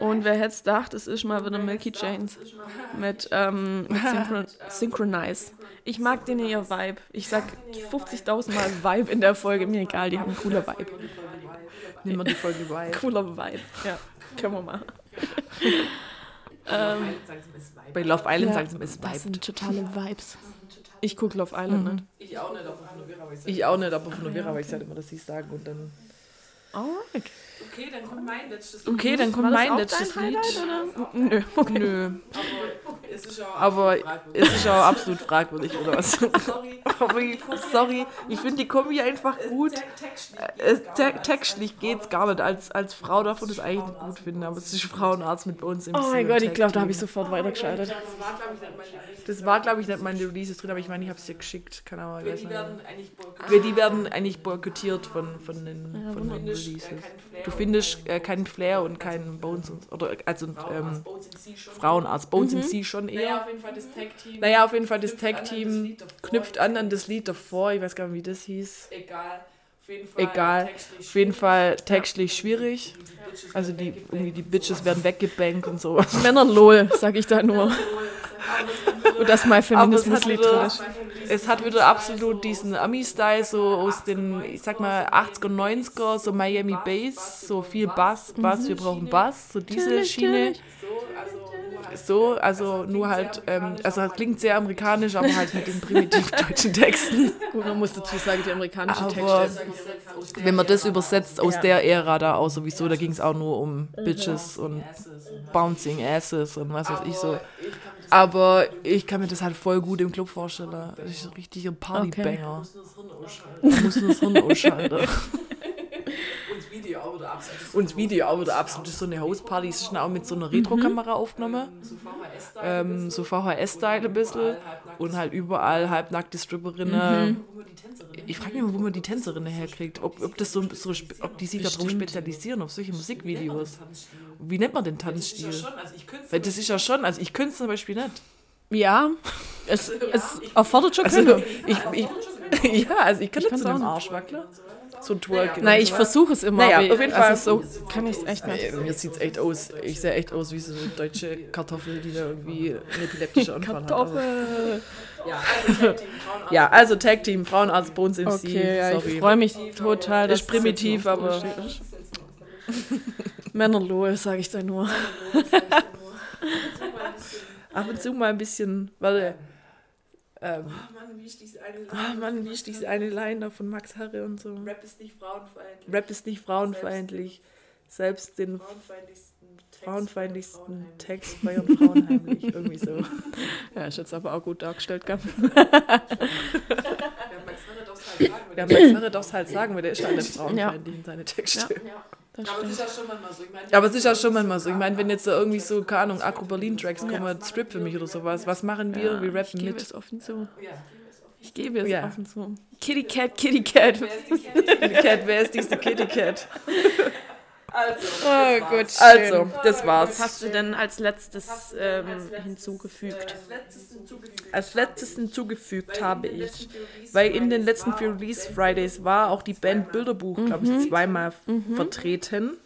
Und wer hätte es gedacht, es ist mal wieder Milky Chains mit, ähm, mit Synchron Synchronize. Ich mag den ihr Vibe. Ich sag 50.000 Mal Vibe in der Folge. Mir egal, die haben einen cooler Vibe. Nehmen wir die Folge bei. Cooler Vibe. Ja, können wir machen. ähm, Bei Love Island ja, sagen sie, es das vibet. sind totale Vibes. Ich gucke Love Island nicht. ich auch nicht, aber von der Vera weiß Ich auch nicht, aber von Vera, weil ich halt immer, dass sie es sagen und dann. Alright. Okay, dann kommt mein letztes Okay, dann kommt War das mein letztes Lied. Nö, okay. Nö. Es ist ja auch Aber es ist auch absolut fragwürdig, oder was? Sorry. Aber ich, sorry, ich finde die Kombi einfach gut. Textlich Äh, textlich geht's gar nicht. Als, als Frau darf man das eigentlich nicht gut finden, aber es ist Frauenarzt mit uns im Oh mein Gott, ich glaube, da habe ich sofort weitergeschaltet. Das war, glaube ich, nicht meine Releases drin, aber ich meine, ich habe es dir geschickt. Keine Ahnung, Die werden eigentlich boykottiert. Die werden eigentlich boykottiert von, von den, von den Releases. äh, keinen Flair Du findest äh, keinen Flair und keinen Bones und, oder also ähm, Bones in Sie schon. Frauenarzt. Bones Mhm. im Sie schon Naja, eher. auf jeden Fall das Tag-Team. Naja, auf jeden Fall das Tag-Team knüpft an an das Lied davor. Ich weiß gar nicht, wie das hieß. Egal. Auf jeden Fall. Egal. textlich Auf jeden Fall textlich schwierig. Bitches Also die, irgendwie die Bitches werden weggebankt und sowas. Männer lol, sag ich da nur. Und dass mein Feminismuslied drin ist. Es hat wieder absolut diesen Ami-Style, so aus den, ich sag mal, 80er, 90er, so Miami Bass, so viel Bass, Bass, wir brauchen Bass, so diese Schiene. So, also nur halt, ähm, also es klingt sehr amerikanisch, aber halt mit den primitiv deutschen Texten. Gut, man muss dazu sagen, die amerikanische Aber Texte. wenn man das übersetzt aus der Ära da auch sowieso, da ging es auch nur um Bitches und Bouncing Asses und was weiß ich so. Aber ich kann mir das halt voll gut im Club vorstellen. Das ist ein richtiger Partybanger. Da muss nur das Hirn ausschalten. Und das Video auch wieder absolut. Und das Video auch wieder absolut so eine Hausparty. Es ist dann auch mit so einer Retro-Kamera aufgenommen. So VHS-Style. Ähm, so VHS-Style ein bisschen. Und halt überall halbnackte Stripperinnen. Tänzerin Ich frage mich mal, wo man die Tänzerinnen herkriegt. Ob, ob, das so, so, ob die sich darauf spezialisieren, auf solche Musikvideos. Wie nennt man den Das ist Tanzstil? also ich Weil das ist ja schon, also ich könnte es zum Beispiel nicht. Ja, es, es erfordert schon Also Können. ich, ich, ja, also ich kann nicht einem auch Arsch wackeln. So twerken. Nein, ich versuche es immer, Naja, aber auf jeden Fall. Also so kann ich es echt nicht. Ey, Mir sieht es echt aus. Ich sehe echt aus wie so eine deutsche Kartoffel, die da irgendwie einen epileptischen Anfall hat. Also- Kartoffel. Ja, also also Tag Team, Frauenarzt, Bones MC. Okay, ja, ich sorry. freue mich total. dass Ist primitiv, das aber- so steht. Männer lol, sage ich da nur. Ab und zu mal ein bisschen, warte. Ähm, Ach Mann, wie ist diese eine ah Mann, wie ist diese eine Line da von Max Harre und so. Rap ist nicht frauenfeindlich. Rap ist nicht frauenfeindlich. Selbst den Frauenfeindlichsten Text frauenfeindlichsten Text feiern Frauen heimlich. Irgendwie so. Ja, ist jetzt aber auch gut dargestellt, gell? Ja, Max Harre darf es halt sagen. Ja, halt weil der ist halt nicht frauenfeindlich in seine Texte. Das Aber es stimmt. ist ja schon manchmal so. Ich meine, Ja, aber es ist ja schon manchmal so. Ich meine, wenn jetzt da irgendwie so, keine Ahnung, Agro Berlin Tracks kommen, Strip für mich oder sowas, was machen wir? wir ich rappen gebe mit. es offen zu. ja. Ich gebe es Ja. offen zu. Kitty Cat, Kitty Cat. Kitty Cat, wer ist diese Kitty Cat? Also, Oh gut. Also, das Was war's. hast du denn als letztes ähm, hinzugefügt? Als letztes hinzugefügt habe ich, weil in den letzten vier Release Fridays war auch die Band Bilderbuch, glaube ich, zweimal vertreten.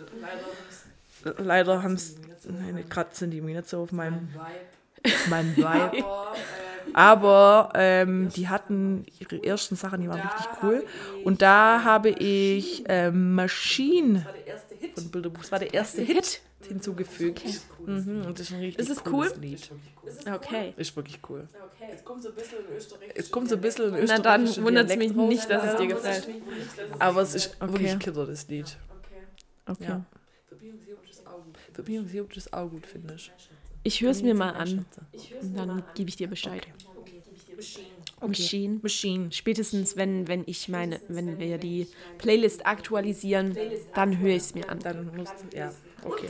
Leider haben es, gerade sind die mir nicht so auf meinem, meinem Vibe. Aber ähm, die hatten ihre ersten Sachen, die waren richtig cool. Und da habe ich ähm, Machine von Bilderbuch, das war der erste Hit hinzugefügt. Mhm, und das ist ein richtig Ist es cooles cool? Lied. Okay. Ist wirklich cool. es kommt so ein bisschen in Österreich. Es kommt so ein bisschen in Na dann wundert es mich nicht, dass es dir gefällt. Aber es ist wirklich Okay. killer, das Lied. Okay. Ja. Verbindungshieb ist auch gut, finde ich. Ich höre es mir mal an. Und dann gebe ich dir Bescheid. Machine. Machine. Spätestens wenn, wenn ich meine, wenn wir die Playlist aktualisieren, dann höre ich es mir an. Dann musst du, ja, okay.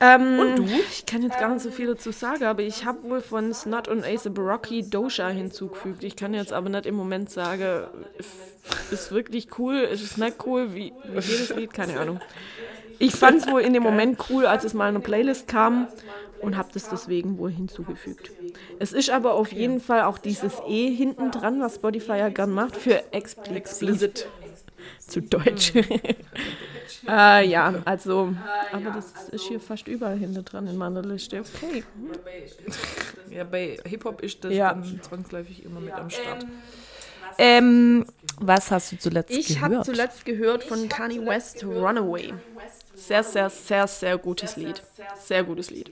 Ähm, und du? Ich kann jetzt gar nicht so viel dazu sagen, aber ich habe wohl von Snot und Ace Barocki Dosha hinzugefügt. Ich kann jetzt aber nicht im Moment sagen, ist wirklich cool, ist es nicht cool, wie, wie jedes Lied, keine Ahnung. Ich fand es wohl in dem Moment cool, als es mal in eine Playlist kam und habe das deswegen wohl hinzugefügt. Es ist aber auf jeden Fall auch dieses E hinten dran, was Spotify ja gern macht, für explicit. Zu Deutsch. äh, ja, also, aber das ist hier fast überall hinten dran in meiner Liste. Okay. Ja, bei Hip-Hop ist das Ja. dann zwangsläufig immer mit am Start. Ähm, was hast du zuletzt Ich habe gehört? zuletzt gehört von Kanye West Runaway. Sehr, sehr, sehr, sehr gutes Lied. Sehr gutes Lied.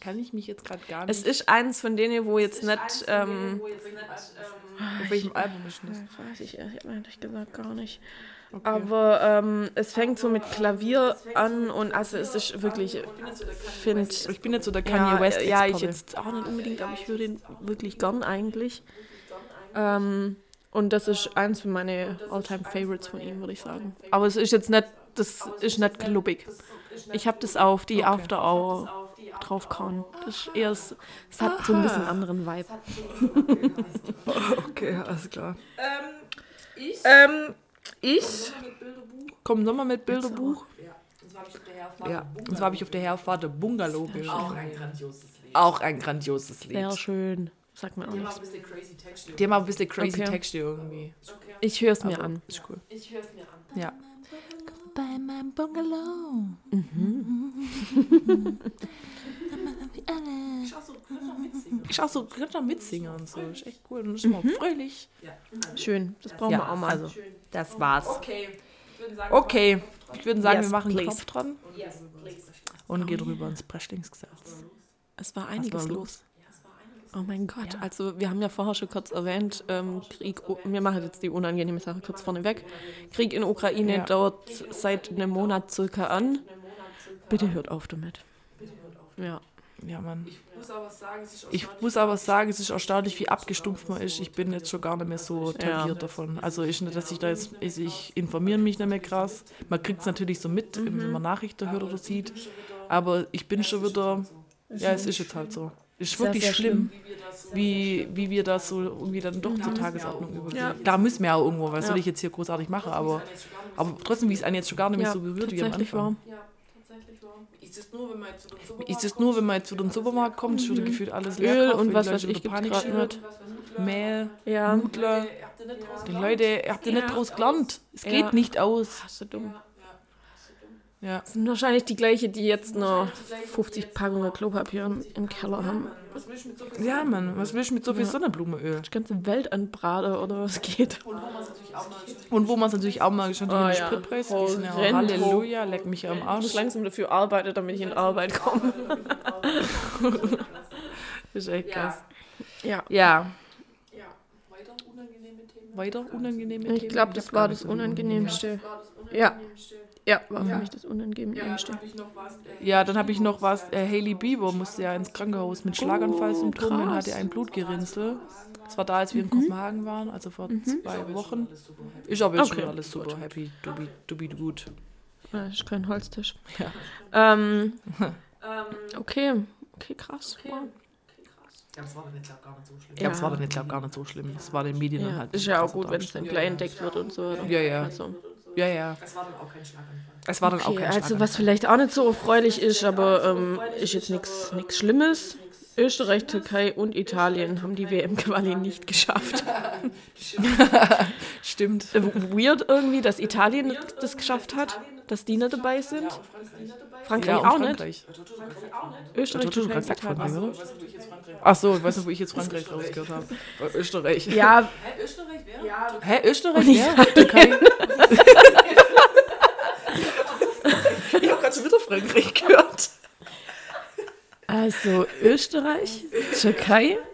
Kann ich mich jetzt gerade gar Es nicht. ist eins von denen, wo jetzt nicht. Ähm, Auf welchem Album ist das? weiß ich ehrlich gesagt gar nicht. Aber ähm, es fängt so mit Klavier an und also es ist wirklich, finde Ich bin jetzt so der Kanye ja, West Ja, ich jetzt auch nicht unbedingt, aber ich höre den wirklich gern eigentlich. Ähm, und das ist eins von meinen Alltime Favorites von ihm, würde ich sagen. Aber es ist jetzt nicht, das ist nicht klubbig. Ich habe das auf die After Hour draufgehauen. Das ist eher, es hat so ein bisschen anderen Vibe. Okay, alles klar. Ähm, ich komme nochmal mit Bilderbuch. Ja, und zwar habe ich auf der Herfahrt der Bungalow gehört. Auch ein grandioses Lied. Auch ein grandioses Lied. Sehr schön. Sag mir auch. Die haben auch ein bisschen crazy Okay. Texte irgendwie. Ich höre es mir an. Ist cool. Ich höre es mir an. Ja. Bei meinem Bungalow. Ich auch so ganz am Mitsinger und so. Ist echt cool. Und ist immer fröhlich. Schön. Das brauchen wir auch mal. also, das war's. Okay. Ich würde sagen, Okay, ich würde sagen, Yes, wir machen einen please. Knopf dran yes, und gehen rüber ins Breschlingsgesetz. Es war einiges war los. los? Oh mein Gott, also wir haben ja vorher schon kurz erwähnt, ähm, Krieg, wir machen jetzt die unangenehme Sache kurz vorneweg. Krieg in Ukraine Ja. dauert seit einem Monat circa an. Bitte hört auf damit. Ja. Ja, Mann. Ich muss aber sagen, es ist Ich erstaunlich, wie abgestumpft man ist. Ich bin jetzt schon gar nicht mehr so tangiert davon. Also ist nicht, dass ich da jetzt, also ich informiere mich nicht mehr krass. Man kriegt es natürlich so mit, Mhm. wenn man Nachrichten hört oder sieht. Aber ich bin schon wieder, ja, es ist jetzt halt so. Es ist Sehr, wirklich sehr schlimm, wie, wie wir das so irgendwie dann doch zur Tagesordnung übergehen. Ja. Da müssen wir auch irgendwo, was Ja. soll ich jetzt hier großartig machen, aber, aber trotzdem, wie es einen jetzt schon gar nicht mehr ja, so berührt wie am tatsächlich Anfang. Ja, tatsächlich wahr. Ist es nur, wenn man jetzt zu den Supermarkt Ist es nur, wenn man jetzt zu den Supermarkt kommt, ist wieder gefühlt alles leer Mhm. Öl und was weiß ich Panik nicht. Mehl, Ja, Nudler. Ihr Die Leute, ihr habt ja nicht draus gelernt. Es Ja. geht nicht aus. hast du dumm. Ja. Das sind wahrscheinlich die gleiche, die jetzt noch 50 Packungen Klopapier im, im Keller haben. Was willst du mit so viel ja, Mann, was willst du mit so viel Sonnenblumenöl? Die ganze Welt anbraten oder was geht. Und wo man es natürlich auch mal Und wo man es natürlich auch mal Oh, ja. Spritpreis Oh, die sind ja auch Rento. Halleluja, leck mich am Ich Arsch. muss langsam dafür arbeiten, damit ich in Arbeit komme. ist echt krass. Ja. Ja, ja, weiter unangenehme Themen. weiter unangenehme Ich Themen? glaube, hab das das Unangenehmste. War das Ja. unangenehmste? Ja, war für Ja. mich das Unangenehmste. Habe ich noch was? Äh, Ja, dann habe ich noch was. Äh, Hailey Bieber musste ja ins Krankenhaus mit Schlaganfallsymptomen und krass. hatte ein Blutgerinnsel. Das war da, als wir in Kopenhagen waren, also vor zwei Wochen. Ich aber jetzt Okay. schon alles super happy, dubi, dubi gut. Ja, das ist kein Holztisch. Ja. Ähm, okay, okay, krass. Wow. Ja, das war dann jetzt gar nicht so schlimm. Ja, aber es war Ja. dann jetzt gar nicht so schlimm. Es war den Medien dann Ja, halt. ist ja auch gut, wenn es dann gleich entdeckt wird und so. oder? Ja, ja. Also, Ja, ja. Es war dann auch kein Schlaganfall. Es war dann auch okay, kein also Schlaganfall. was vielleicht auch nicht so erfreulich ist, aber ähm, ist jetzt nichts Schlimmes. Österreich, Türkei und Italien haben die WM-Quali nicht geschafft. Stimmt. Äh, Weird irgendwie, dass Italien das geschafft hat, dass die nicht dabei sind. Frankreich Ja, und auch nicht. Frankreich. Österreich, Hat du Türkei, gerade gesagt Italien. Frankreich, oder? Ach so, ich weiß nicht, wo ich jetzt Frankreich rausgehört habe. Äh, Österreich. Ja, Hä, Österreich wäre? Ja. Hä, Österreich? Ja, Türkei. ich habe gerade schon wieder Frankreich gehört. also Österreich, Türkei, Ja.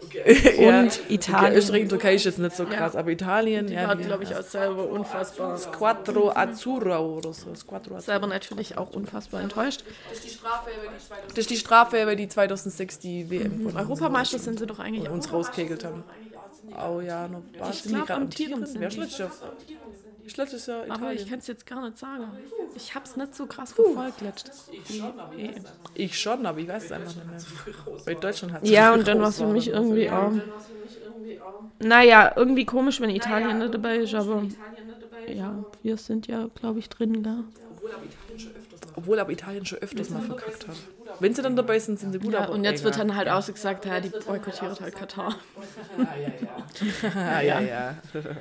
Und Italien. Österreich und Türkei ist jetzt nicht so krass, aber Italien, Die ja. war, glaube ich, auch selber unfassbar. Quattro Azzurro oder so. Squadro. Selber natürlich auch unfassbar enttäuscht. Das ist die Strafe, wenn die 2000 Das ist die Strafe, weil die 2006 die WM von Europameister sind sie doch eigentlich auch. uns rauskegelt haben. Oh ja, noch war Ich sind die glaub, gerade amtierend? sind Wer die. Ist letztes Jahr? Ist letztes Jahr Aber ich Italien. kann es jetzt gar nicht sagen. Ich habe es nicht so krass verfolgt letztes. Ich schon, aber ich weiß es einfach nicht mehr. Weil Deutschland hat Ja, und dann war es für mich irgendwie auch. Naja, irgendwie komisch, wenn Italien nicht dabei ist, aber ja, wir sind ja, glaube ich, drin, gell? Obwohl aber Italien schon öfters mal verkackt hat. Wenn sie dann dabei sind, sind sie gut. Ja, aber und jetzt wird dann halt ausgesagt, ja, die boykottiert halt Katar. Ah, ja, ja.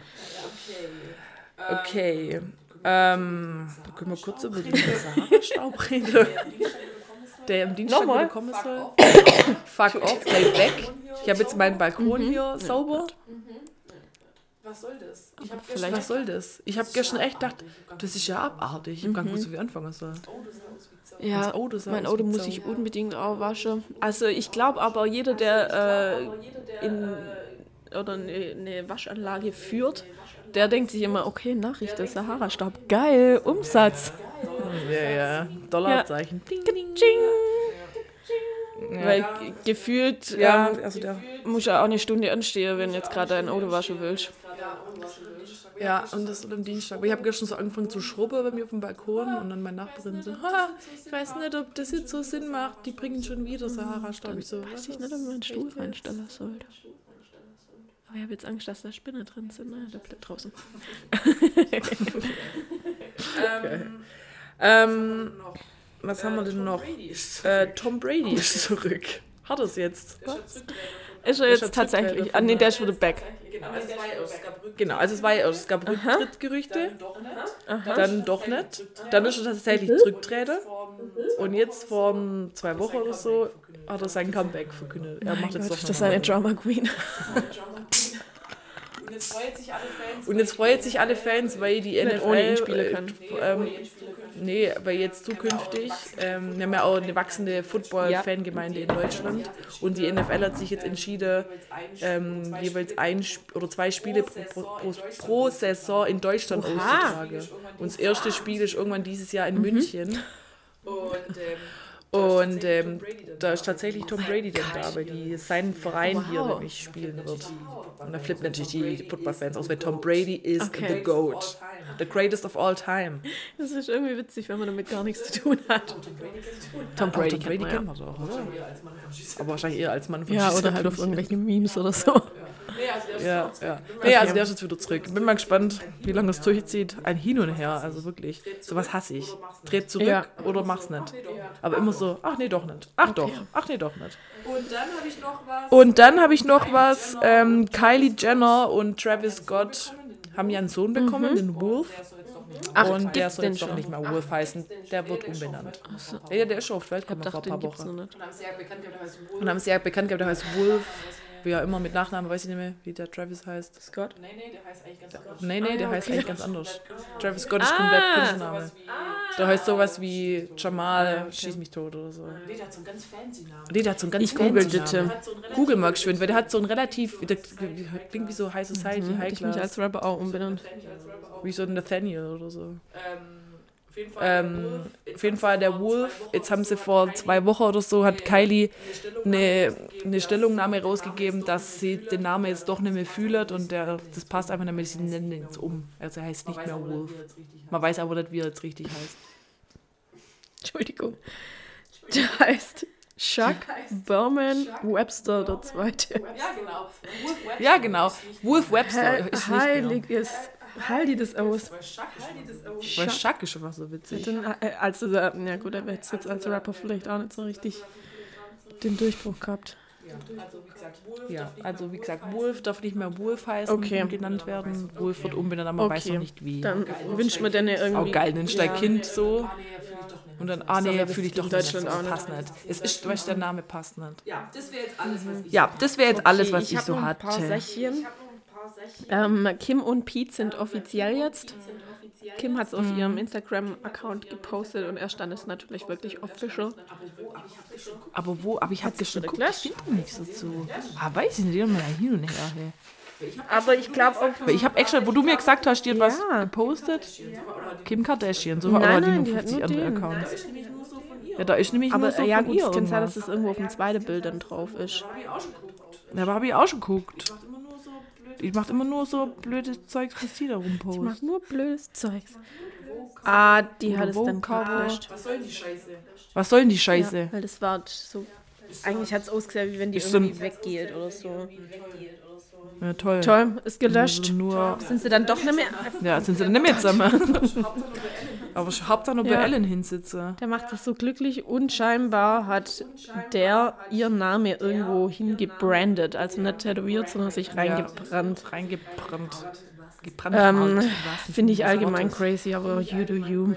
Okay. Ähm, da können wir kurz über den Sahara-Staub reden. Der im Dienstag Nochmal? wieder kommen soll. Fuck off, bleib weg. Ich habe jetzt meinen Balkon hier sauber. Was soll das? Ich habe Vielleicht- Was soll das? Ich habe gestern echt gedacht, das ist ja abartig. Ich habe gar nicht gewusst, wie ich anfangen soll. Ja, mein Auto muss ich unbedingt auch waschen. Also ich glaube aber, jeder, der äh, in oder eine, eine Waschanlage führt, der denkt sich immer, okay, Nachricht, der Sahara-Staub, geil, Umsatz. Ja, ja. Dollarzeichen. Ding, ding. Ching. Ja. Weil ge- gefühlt Ja, ähm, also der. muss ja auch eine Stunde anstehen, wenn jetzt gerade ein Auto waschen willst. Ja, und das am Dienstag. Aber ich habe gestern so angefangen zu schrubben bei mir auf dem Balkon und dann meine Nachbarin so, ich weiß nicht, ob das jetzt so Sinn macht, die bringen schon wieder Sahara-Staub. Ich so, Weiß ich nicht, ob man einen Stuhl reinstellen sollte. Aber ich habe jetzt Angst, dass da Spinne drin sind. Naja, der bleibt draußen. Ähm, was haben wir denn noch? Äh, Tom Brady ist zurück. Hat er es jetzt? Ist er Ist jetzt er tatsächlich? Ah, nee, der ist wieder back. Genau, also es war ja es gab Rück Genau, also es war ja erst, es gab Rücktrittgerüchte, dann doch nicht. Dann ist er tatsächlich zurückgetreten. Und jetzt vor zwei Wochen oder so hat er sein Comeback verkündet. Er macht jetzt Gott, doch ist das eine Drama Queen? Und jetzt freut sich alle Fans. Und jetzt freut sich alle Fans, weil die NFL ohne ihn spielen können. Äh, ähm, nee, weil jetzt zukünftig, ähm, wir haben ja auch eine wachsende Football-Fangemeinde in Deutschland und die NFL hat sich jetzt entschieden, ähm, jeweils ein Sp- oder zwei Spiele pro, pro, pro, pro Saison in Deutschland auszutragen. Und das erste Spiel ist irgendwann dieses Jahr in Mhm. München. Und ähm, Und ähm, da ist tatsächlich Tom Brady dann da, weil die seinen Verein hier Wow. nämlich spielen wird. Und da flippt natürlich die Football-Fans aus, weil Tom Brady is Okay. the GOAT. The greatest of all time. Das ist irgendwie witzig, wenn man damit gar nichts zu tun hat. Tom Brady, Tom Brady kennt man doch, oder? Aber wahrscheinlich eher als Mann von ja. oder halt auf irgendwelchen Memes oder so. Nee, also der ist Ja, ja. Nee, also der ist jetzt wieder zurück. Bin mal gespannt, wie lange das durchzieht. Ein Hin und Her, also wirklich. Sowas hasse ich. Dreht zurück Ja. oder mach's nicht. Aber immer so, ach nee, doch nicht. Ach doch, ach nee, doch nicht. Und dann habe ich noch was. Und dann habe ich noch was. Ähm, Kylie Jenner und Travis Scott haben ja einen Sohn bekommen, den Wolf. Ach, und der soll jetzt doch nicht mehr Wolf heißen. Der wird umbenannt. Ja, der ist schon auf die Welt Ich gekommen vor ein paar Wochen. Und haben haben sehr bekannt gehabt, der heißt Wolf. Wie er immer mit Nachnamen, weiß ich nicht mehr, wie der Travis heißt. Scott? Nee, nee, der heißt eigentlich ganz anders. Nee, nee, der Ah, heißt okay. eigentlich ganz anders. Travis Scott ist komplett Ah. Künstlername. Der heißt sowas wie Jamal, schieß mich tot oder so. Nee, der hat so einen ganz fancy Namen. Nee, der hat so einen ganz Ich google fancy das. Namen. Der hat so einen relativ Google mal geschwind, weil der hat so ein relativ, der klingt wie so High Society, Hätte High ich mich Class. als Rapper auch umbenannt. Wie so ein Nathaniel oder so. Ähm, jeden Fall. Ähm, auf jeden Fall der Wolf, jetzt haben sie vor zwei Wochen oder so, hat Kylie eine, eine Stellungnahme rausgegeben, dass sie den Namen jetzt doch nicht mehr fühlt und der, das passt einfach nicht mehr, sie nennen ihn jetzt um. Also er heißt nicht mehr Wolf. Man weiß aber nicht, wie er jetzt richtig heißt. Entschuldigung. Der heißt Chuck Berman Webster der Zweite. Ja, genau. Wolf Webster. Ja, genau. Wolf Webster ist nicht mehr. Heiliges. Heil die das aus. Weil Chuck ist schon was so witzig. Dann, äh, also, äh, ja gut, er wird jetzt als Rapper vielleicht auch nicht so richtig den Durchbruch gehabt. Also, wie gesagt, Wolf. Ja, also wie gesagt, Wolf darf nicht mehr Wolf heißen Okay. und genannt werden. Wolf wird umbenannt, aber man weiß Okay. noch nicht wie. Dann wünscht man denen irgendwie. Auch geil, nennst dein Kind so. Ah, nee, fühle ich doch nicht. Und dann, ah nee, fühle ich doch in nicht. Deutschland das auch nicht. passt nicht. Es ist, weißt du, der Name passt nicht. Ja, das wäre jetzt alles, was ich. Ja, das jetzt alles, was ich, so noch ein paar hatte. Sächchen. Ähm, Kim und Pete sind offiziell jetzt. Kim hat es auf ihrem Instagram-Account gepostet und erst dann ist natürlich wirklich official. Aber wo? Aber ich habe schon geguckt, ich finde nichts dazu. Ah, weiß ich nicht, die haben mir hin und her. Hey. Aber ich glaube auch. Ich habe extra, wo du mir gesagt hast, die hat was Ja. gepostet. Kim Kardashian, so Nein, aber die nein, nur die hat 50 nur andere. Accounts. Ja, da ist nämlich Aber nur so ja, von gut, ihr es kann sein, dass das irgendwo auf dem zweiten Bild dann drauf ist. Ja, aber habe ich auch schon geguckt. Ich mache immer nur so blödes Zeug, was die da Ich rumpost. mach nur blödes Zeugs. Ah, die hat es dann gelöscht. Was soll die Scheiße? Was soll denn die Ja, Scheiße? weil das war so. Eigentlich hat es ausgesehen, wie wenn die irgendwie weggeht oder so. Ja, toll. Toll, ist gelöscht. Also nur, Sind sie dann doch nicht mehr. ja, sind sie dann nicht mehr zusammen. aber Hauptsache nur bei Ja. Ellen hinsitze. Der macht das so glücklich und scheinbar hat der ihren Namen irgendwo hingebrandet. Also nicht tätowiert, sondern sich reingebrannt. Reingebrannt. Gebrannt. Ähm, Finde ich allgemein crazy, aber you do you.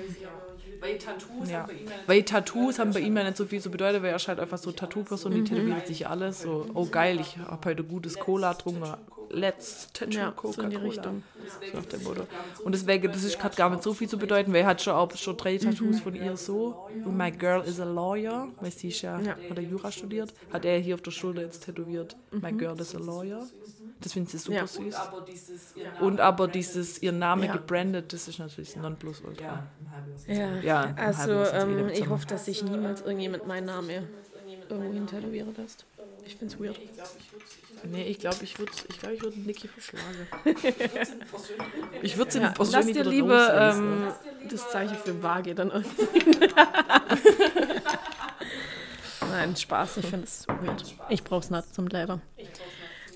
Weil Tattoos Ja. haben bei ihm ja Weil Tattoos haben bei ihm ja nicht so viel zu bedeuten, weil er ist halt einfach so Tattoo-Person, Mhm. die tätowiert sich alles. So, oh geil, ich habe heute gutes Cola getrunken. Let's Tattoo Ja, so Coca-Cola. in die Richtung. So nach dem Motto. Und deswegen, das ist, hat gar nicht so viel zu bedeuten, weil er hat schon auch schon drei Tattoos von ihr so. Und my girl is a lawyer, weil sie ist ja, Ja. hat er Jura studiert, hat er hier auf der Schulter jetzt tätowiert. My girl is a lawyer. Das finde sie super Ja. süß. aber dieses ihr Name Und aber dieses, ihr Name Ja. gebrandet, das ist natürlich Nonplusultra. ja. Ja, also ähm, ich hoffe, dass sich niemals irgendjemand meinen Namen irgendwo hin tätowieren lässt. Ich find's weird. Nee, ich glaube, ich würde ich glaub, ich würd Niki verschlagen. ich würde sie Ja, ja, lass dir lieber ähm, das Zeichen für vage dann. Nein, Spaß, ich finde es weird. Ich brauch's nicht zum Leben.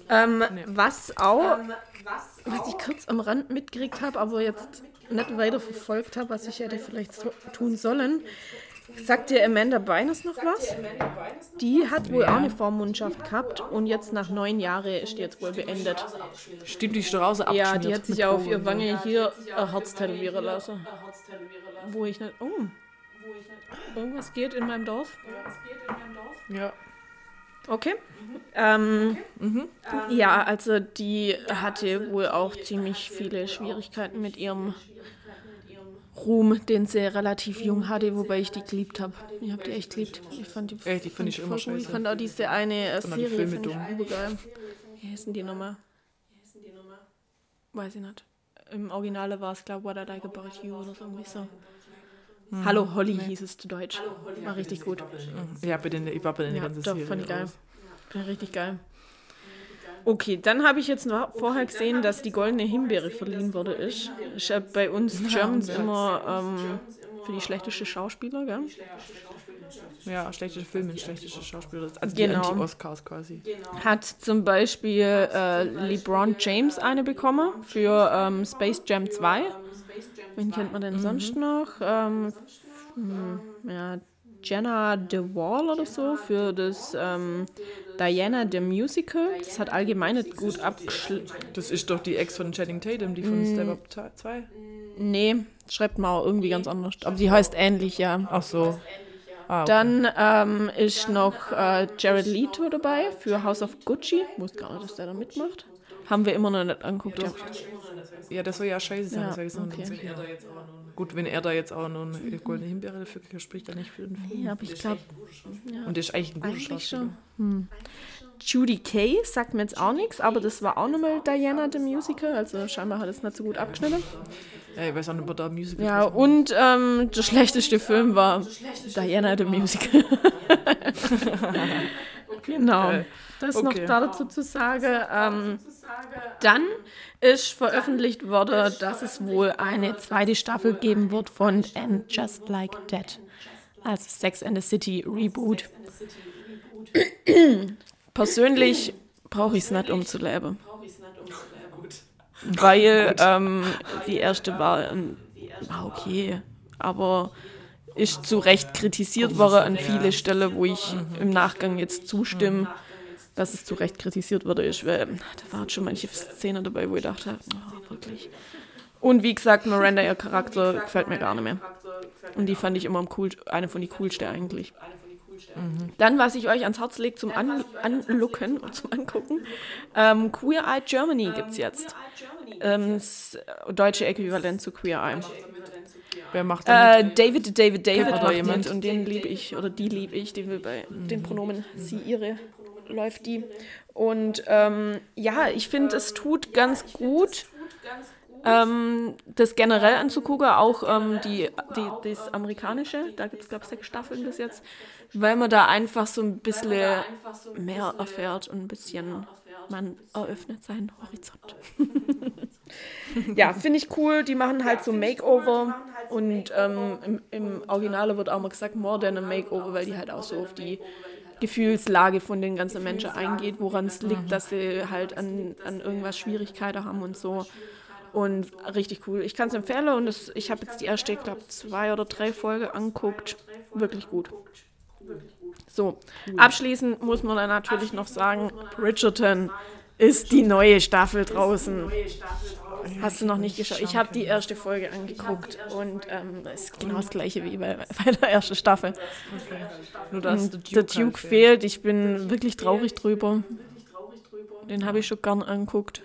Ähm, Was auch, was ich kurz am Rand mitgekriegt habe, aber jetzt nicht weiter verfolgt habe, was ich hätte vielleicht so tun sollen. Sagt dir Amanda Bynes noch was? Die hat wohl auch eine Vormundschaft gehabt und jetzt nach neun Jahren ist die jetzt wohl beendet. Stimmt, die Strauße abgeschmiert. Ja, die hat sich ja auf ihr Wange hier ein Herz tätowieren lassen. Wo ich nicht. Oh. Irgendwas geht in meinem Dorf. Ja. Okay. Ähm, Ja, also die hatte wohl auch ziemlich viele Schwierigkeiten mit ihrem Ruhm, den sie relativ jung hatte, wobei ich die geliebt habe. Ich habe die echt geliebt. Ich fand die, Echt, die find ich immer gut. Ich fand auch diese eine äh, Fand auch die Serie Filme dumm. übergeil. Wie heißen die nochmal? Weiß ich nicht. Im Originale war es, glaube ich, What I Like About You oder so irgendwie so. Hm. Hallo Holly hieß es zu Deutsch. War richtig gut. Ja, den, ich war bei den Ja, ganzen doch, Serien fand ich geil. Fand ich richtig geil. Okay, dann habe ich jetzt noch vorher gesehen, dass die goldene Himbeere verliehen wurde. Ist, ist ja bei uns Germans immer ähm, für die schlechteste Schauspieler, gell? Ja, schlechte Filme, schlechte Schauspieler. Also die Genau. Anti-Oscars quasi. Hat zum Beispiel äh, LeBron James eine bekommen für ähm, Space Jam 2. Wen kennt man denn sonst noch? Ähm, hm, ja, Jenna DeWall oder so für das ähm, Diana the Musical. Das hat allgemein nicht gut abgeschlossen. Das ist doch die Ex von Channing Tatum, die von Step Up 2. Nee, schreibt mal irgendwie ganz anders. Aber die heißt ähnlich, ja. Ach so. Ah, okay. Dann ähm, ist noch äh, Jared Leto dabei für House of Gucci. Ich wusste gar nicht, dass der da mitmacht. Haben wir immer noch nicht angeguckt. Ja. Ja, das soll ja scheiße sein. Ja, das sag ich so okay. nicht. Gut, wenn er da jetzt auch noch eine goldene Himbeere dafür kriegt, spricht er nicht für den Film. ja, aber ich glaube, Und der ist eigentlich ein guter eigentlich Schauspieler. schon. Hm. Judy Kay sagt mir jetzt auch nichts, aber das war auch nochmal Diana the Musical. Also scheinbar hat es nicht so gut abgeschnitten. Ja, ich weiß auch nicht, ob da Musical Ja, ist. und ähm, der schlechteste Film war Diana the Musical. genau. Das ist Okay. noch da dazu zu sagen. Ähm, dann ist veröffentlicht worden, dass es wohl eine zweite Staffel geben wird von And Just Like That. Also Sex and the City Reboot. Persönlich brauche ich es nicht, um zu leben. Weil ähm, die erste war, ähm, war okay, aber ist zu Recht kritisiert worden an viele Stellen, wo ich im Nachgang jetzt zustimme, dass es zu Recht kritisiert wurde. Ist, weil da waren schon manche Szenen dabei, wo ich dachte, oh, wirklich. Und wie gesagt, Miranda, ihr Charakter gefällt mir gar nicht mehr. Und die fand ich immer am cool, eine von den coolsten eigentlich. Dann, was ich euch ans Herz lege zum An Anlucken und zum Angucken, ähm, Queer Eye Germany gibt es jetzt. Ähm, das deutsche Äquivalent zu Queer Eye. Wer macht da Äh? David, David, David macht jemand? mit und den liebe ich, oder die liebe ich, die will bei den Pronomen sie, ihre, läuft die. Und ähm, ja, ich finde, es tut ganz gut, ähm, das generell anzugucken, auch ähm, die, die, das amerikanische, da gibt es, glaube ich, sechs Staffeln bis jetzt, weil man da einfach so ein bisschen mehr erfährt und ein bisschen, man eröffnet seinen Horizont. ja, finde ich cool. Die machen halt so Makeover und ähm, im, im Originale wird auch mal gesagt Modern Makeover, weil die halt auch so auf die Gefühlslage von den ganzen Menschen eingeht, woran es liegt, dass sie halt an, an irgendwas Schwierigkeiten haben und so. Und richtig cool. Ich kann es empfehlen und das, ich habe jetzt die erste, ich glaube, zwei oder drei Folgen anguckt. Wirklich gut. So, abschließend muss man dann natürlich noch sagen, Bridgerton ist die neue Staffel draußen. Hast du noch nicht geschaut? Ich habe die erste Folge angeguckt und ähm, es ist genau das gleiche wie bei, bei der ersten Staffel. Nur dass Und der Duke, der Duke fehlt. Ich bin wirklich traurig drüber. Den habe ich schon gern angeguckt.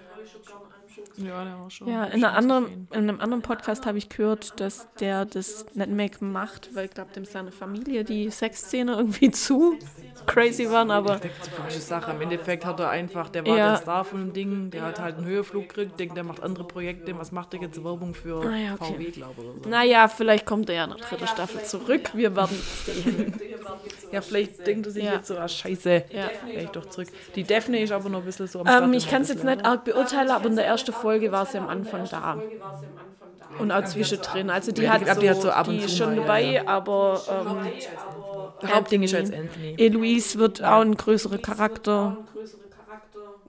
Ja, der war schon. Ja, in, schon einer anderen, in einem anderen Podcast habe ich gehört, dass der das nicht mehr macht, weil ich glaube, dem seine Familie die Sexszene irgendwie zu crazy waren, aber Das ist eine Sache. Im Endeffekt hat er einfach, der war Ja. der Star von dem Ding, der hat halt einen Höheflug gekriegt, denkt, der macht andere Projekte. Was macht der jetzt Werbung für Ah ja, okay. VW, glaube ich. So. naja, vielleicht kommt er ja nach dritter Staffel zurück. Wir werden sehen. Ja, vielleicht denkt er sich Ja. jetzt so, ah, scheiße, Ja. ich doch zurück. Die Daphne ist aber noch ein bisschen so am Ähm, Start ich immer kann es jetzt nicht arg beurteilen, aber in der ersten Folge war sie am Anfang da. Und auch zwischendrin. Also die Ja, hat ich so, die hat so ab und die zu ist schon mal, ja, dabei, ja. aber ähm, Hauptding ist als Anthony. Eloise wird auch ein größerer Charakter,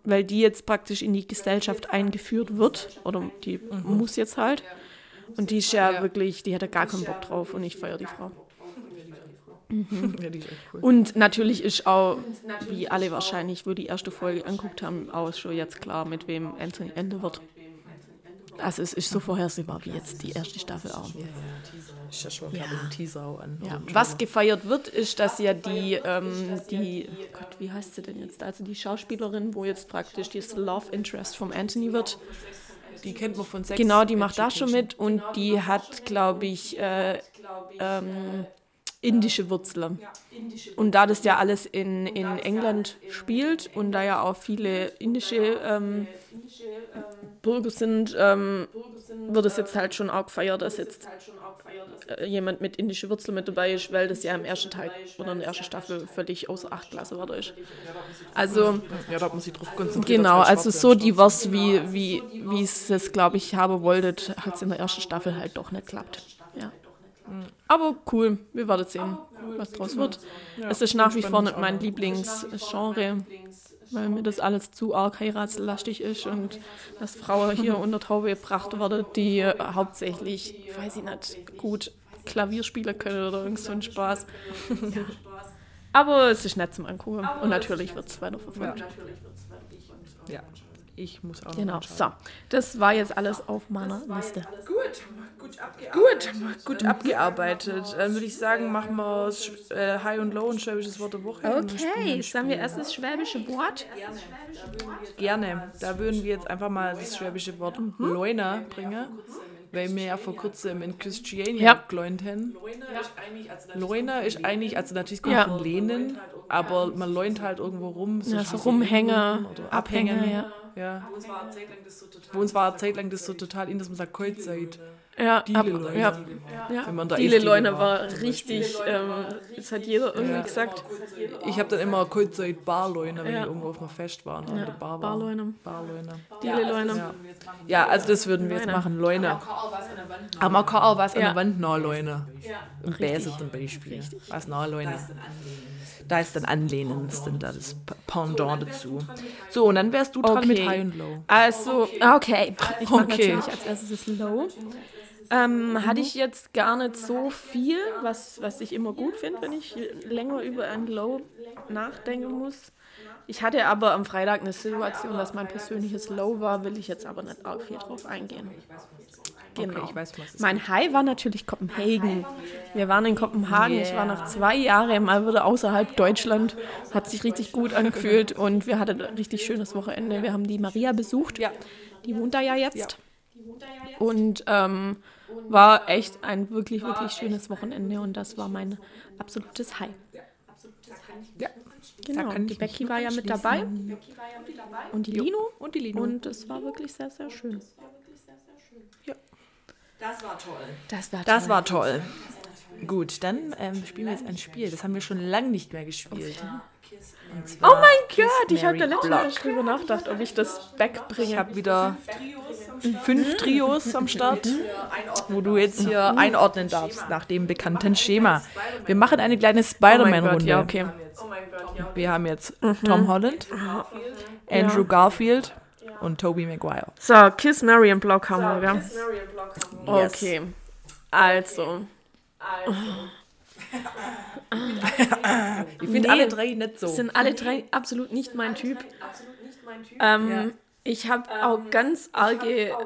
weil die jetzt praktisch in die Gesellschaft eingeführt wird. Oder die muss jetzt halt. Und die ist ja, wirklich, die hat ja gar keinen Bock drauf und ich feiere die Frau. Ja, die ist echt cool. Und natürlich ist auch, wie alle wahrscheinlich, wo die erste Folge anguckt haben, auch schon jetzt klar, mit wem Anthony Ende wird. Also es ist so vorhersehbar wie jetzt die erste Staffel auch. Ist ja schon, ich, ein Teaser auch an. Ja. Was gefeiert wird, ist, dass ja die, ähm, die, oh Gott, wie heißt sie denn jetzt? Also die Schauspielerin, wo jetzt praktisch das Love Interest vom Anthony wird. Die kennt man von Sex Genau, die macht da schon mit und die hat, glaube ich, äh, ähm, indische Wurzeln. Und da das ja alles in, in England spielt und da ja auch viele indische ähm, Bürger sind, ähm, wird es jetzt halt schon auch gefeiert, dass jetzt äh, jemand mit indischen Wurzeln mit dabei ist, weil das ja im ersten Teil oder in der ersten Staffel völlig außer Acht gelassen ist. Also Ja, da hat man sich drauf konzentriert. Genau, halt also so divers, wie, wie, wie es es, glaube ich, haben wolltet, hat es in der ersten Staffel halt doch nicht geklappt. Ja. Aber cool, wir werden sehen, was draus wird. es ist nach wie vor nicht mein Lieblingsgenre, weil mir das alles zu arg heiratslastig ist und dass Frauen hier unter Taube gebracht werden, die äh, hauptsächlich, weiß ich nicht, gut Klavier spielen können oder irgend so ein Spaß. ja. Aber es ist nett zum Angucken und natürlich wird es weiterverfolgt. Ja, ich muss auch noch Genau, so. Das war jetzt alles auf meiner Liste. Gut, gut abgearbeitet. Dann würde ich sagen, machen wir das, äh, High und Low und schwäbisches Wort der Woche. Okay, sagen wir erst das schwäbische Wort. Gerne. Da würden wir jetzt einfach mal das schwäbische Wort Leuna bringen, weil wir ja vor kurzem in Christiania Ja. geläunt haben. Leuna ist eigentlich, also natürlich kommt Ja. von Lehnen, aber man leunt halt irgendwo rum. Ja, wie so Rumhänger, oder Abhänge, Abhängen. ja. Ja. Bei uns war eine Zeit lang das so total in, dass man sagt, seid. Ja, ab, Leune. ja, ja. Wenn man da Diele Leune war richtig, ähm, das hat jeder irgendwie gesagt. Ich habe dann immer kalt seid Barleune, wenn Ja. ich irgendwo auf einem Fest war. und an Ja, der Bar war. Barleune. Barleune. Diele Leune. Ja. ja, also das würden wir jetzt Leune. machen, Leune. Aber man kann auch was an Ja. der Wand nachleune. Im Bäse zum Beispiel. Was nachleune. Da ist dann Anlehnen, das ist dann da das Pendant dazu. So, und dann wärst du dran mit Okay. High und Low. Also, okay. Ich mache Okay. natürlich als erstes das Low. Ähm, hatte ich jetzt gar nicht so viel, was, was ich immer gut finde, wenn ich länger über ein Low nachdenken muss. Ich hatte aber am Freitag eine Situation, was mein persönliches Low war, will ich jetzt aber nicht arg viel drauf eingehen. Genau. Okay, ich weiß, was es. Mein High war natürlich Kopenhagen. Wir waren in Kopenhagen. Ich war nach zwei Jahren mal wieder außerhalb Deutschland. Hat sich richtig gut angefühlt und wir hatten ein richtig schönes Wochenende. Wir haben die Maria besucht. Ja. Die wohnt da ja jetzt. Und ähm, war echt ein wirklich, wirklich schönes Wochenende und das war mein absolutes High. Ja. Genau, die Becky war ja mit dabei. Und die Lino. Und die Lino. Und es war wirklich sehr, sehr schön. Das war toll. Das war Das war toll. Gut, dann ähm, spielen wir jetzt ein Spiel. Das haben wir schon lange nicht mehr gespielt. Zwar Oh mein Gott, ich habe da letztens Block. Mal drüber nachgedacht, ob ich das Ich backbringe. habe wieder fünf Trios am Start, wo du jetzt hier einordnen darfst nach dem bekannten Schema. Wir machen eine kleine Oh Spider-Man-Runde. Gott, ja, okay. Wir haben jetzt Tom Holland, Andrew Garfield und Tobey Maguire. So, Kiss, Mary und Block haben wir, gell? Yes. Okay. Also. Ich finde Nee. alle drei nicht so. sind alle drei absolut nicht mein Typ. Ähm, Ich habe auch ganz arge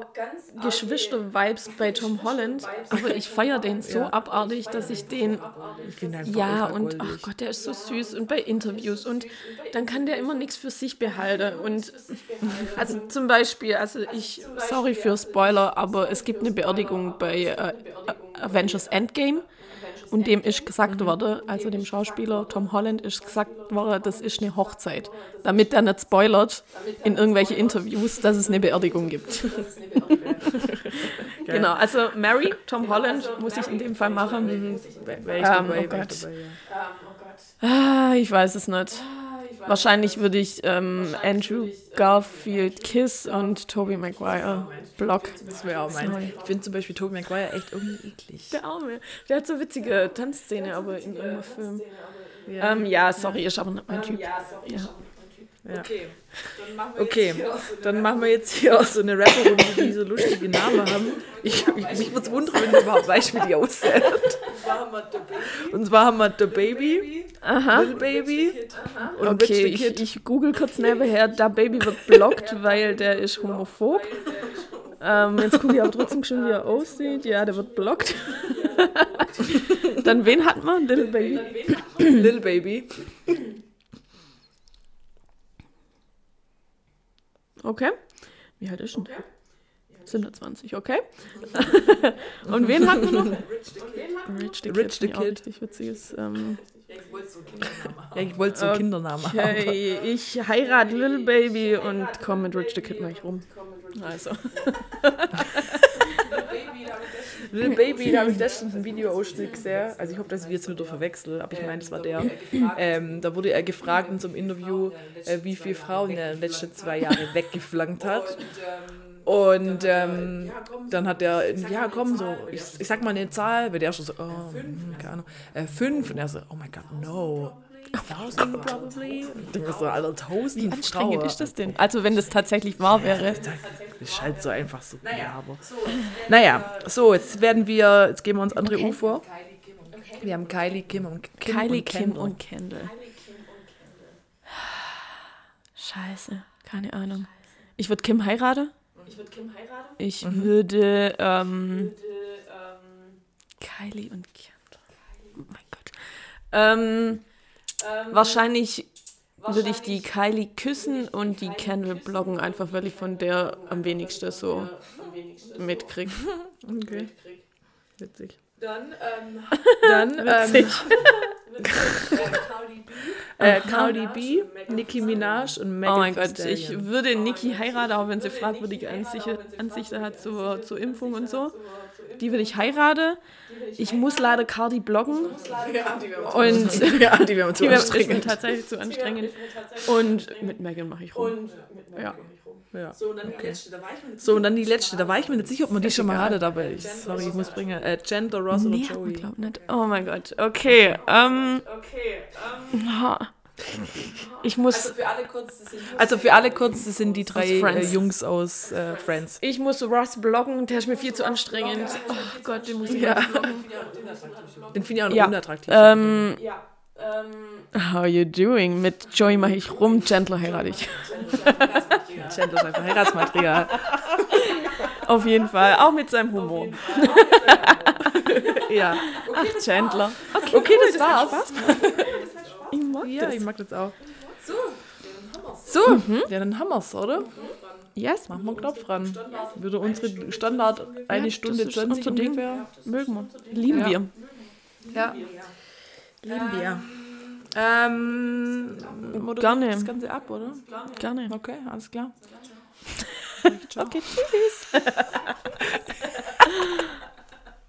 Geschwister-Vibes bei Tom Holland, aber ich feiere den so abartig, dass ich den Ich Ja, und goldig. ach Gott, der ist so süß und bei Interviews und dann kann der immer nichts für sich behalten. Und also zum Beispiel, also ich, sorry für Spoiler, aber es gibt eine Beerdigung bei äh, Avengers Endgame und dem ist gesagt worden, also dem Schauspieler Tom Holland ist gesagt worden, das ist eine Hochzeit, damit der nicht spoilert in irgendwelche Interviews, dass es eine Beerdigung gibt. genau, also Mary, Tom Holland muss ich in dem Fall machen. Ähm, oh Gott. Ah, ich weiß es nicht. Wahrscheinlich würde ich ähm, Andrew Garfield Kiss und Tobey Maguire Block. Das wäre auch mein. Sorry. Ich finde zum Beispiel Tobey Maguire echt irgendwie eklig. Der Arme. Der hat so witzige Tanzszene, aber in irgendeinem Film. Ja, ähm, ja sorry, ist aber nicht mein Typ. Ja. Okay, dann machen wir, okay. Dann machen wir jetzt hier auch so eine Rapper-Runde, die so lustige Namen haben. Ich, ich, mich würde es wundern, wenn du überhaupt weißt, wie die aussehen. Und zwar haben wir The Baby, Little Baby und Okay, ich, ich google kurz nebenher, da Baby wird blockt, weil der ist homophob. Ähm, jetzt gucke ich aber trotzdem schon, wie er aussieht. Ja, der wird blockt. Dann wen hat man? Little Baby. Little Baby. Okay. Wie alt ist denn der? 27, okay. Und wen hatten wir noch? Rich the Kid. Rich the finde ich auch Kid. Richtig witziges. Ähm, Ja, ich wollte so Ähm, Kindernamen haben. okay, ich heirate Little Baby und komme mit Rich the Kid mal rum. Also. Little Baby, da habe ich letztens ein Video-Ausschnitt gesehen. Also ich hoffe, dass ich jetzt wieder verwechsel, aber ich meine, das war der. Ähm, da wurde er gefragt in so einem Interview, äh, wie viele Frauen er in den letzten zwei Jahren weggeflankt hat. Und ähm, dann hat er, ja komm, so, ich, ich sag mal eine Zahl, weil der schon so, oh, hm, keine Ahnung, äh, fünf. Und er so, oh my god, no. Thousand probably. Ich denke mir so, Alter, tausend Anstrengend Frauen. ist das denn? Also wenn das tatsächlich wahr wäre. Das ist halt so einfach so. Naja, aber. Naja, so, jetzt werden wir, jetzt gehen wir uns andere U vor. Wir haben Kylie, Kim und Kim Kylie, und Kim Kendall. und Kendall. Scheiße, keine Ahnung. Ich würde Kim heiraten. Ich Mhm. würde ähm, Kylie und Kendall. Oh mein Gott. Ähm, wahrscheinlich würde ich die Kylie küssen und die Kendall blocken, einfach weil ich von der am wenigsten so mitkriege. Okay. Witzig. Dann, ähm, dann ähm, Witzig. äh, Cardi B, Nicki Minaj und Megan Oh mein Gott, ich würde Niki heiraten, auch wenn sie fragwürdige Ansichten, Ansichten hat zur, zur Impfung und so. Die würde ich heiraten. Ich muss leider Cardi blocken. Und Ja, die werden uns die wäre mir anstrengend. tatsächlich zu anstrengend. Und mit Megan mache ich rum. Ja. Ja. So, und dann die letzte, da war ich mir nicht So, und dann die letzte, da war ich mir nicht sicher, ob man die schon mal hatte, aber ich, sorry, ich muss bringen. Äh, Chandler, Ross oder Nee, man Joey? glaub nicht. Oh mein Gott. Okay. Ähm, ha. Ich muss, für alle kurz, das sind Also für alle kurz, das sind die drei äh, Friends. Jungs aus äh, Friends. ich muss Ross blocken. Der ist mir viel zu anstrengend. Oh Gott, den muss ich ja. Den finde ich auch noch Ja. unattraktiv. Ähm, How you doing? Mit Joey mache ich rum, Chandler heirate ich. Chandler ist einfach Heiratsmaterial. Auf jeden Fall, auch mit seinem Humor. Ja. Ach, Chandler. Okay, das war's. Ich mag Ja, das. ich mag das auch. So, ja, dann haben wir's, oder? Yes, Machen wir einen Knopf ran. Würde unsere Standard eine Stunde ist 20 unser Ding. ungefähr. mögen wir. Lieben Ja. wir. Ja. Lieben wir. Ähm, moderiert Gerne. das Ganze ab, oder? Gerne. Okay, alles klar. Okay, tschüss.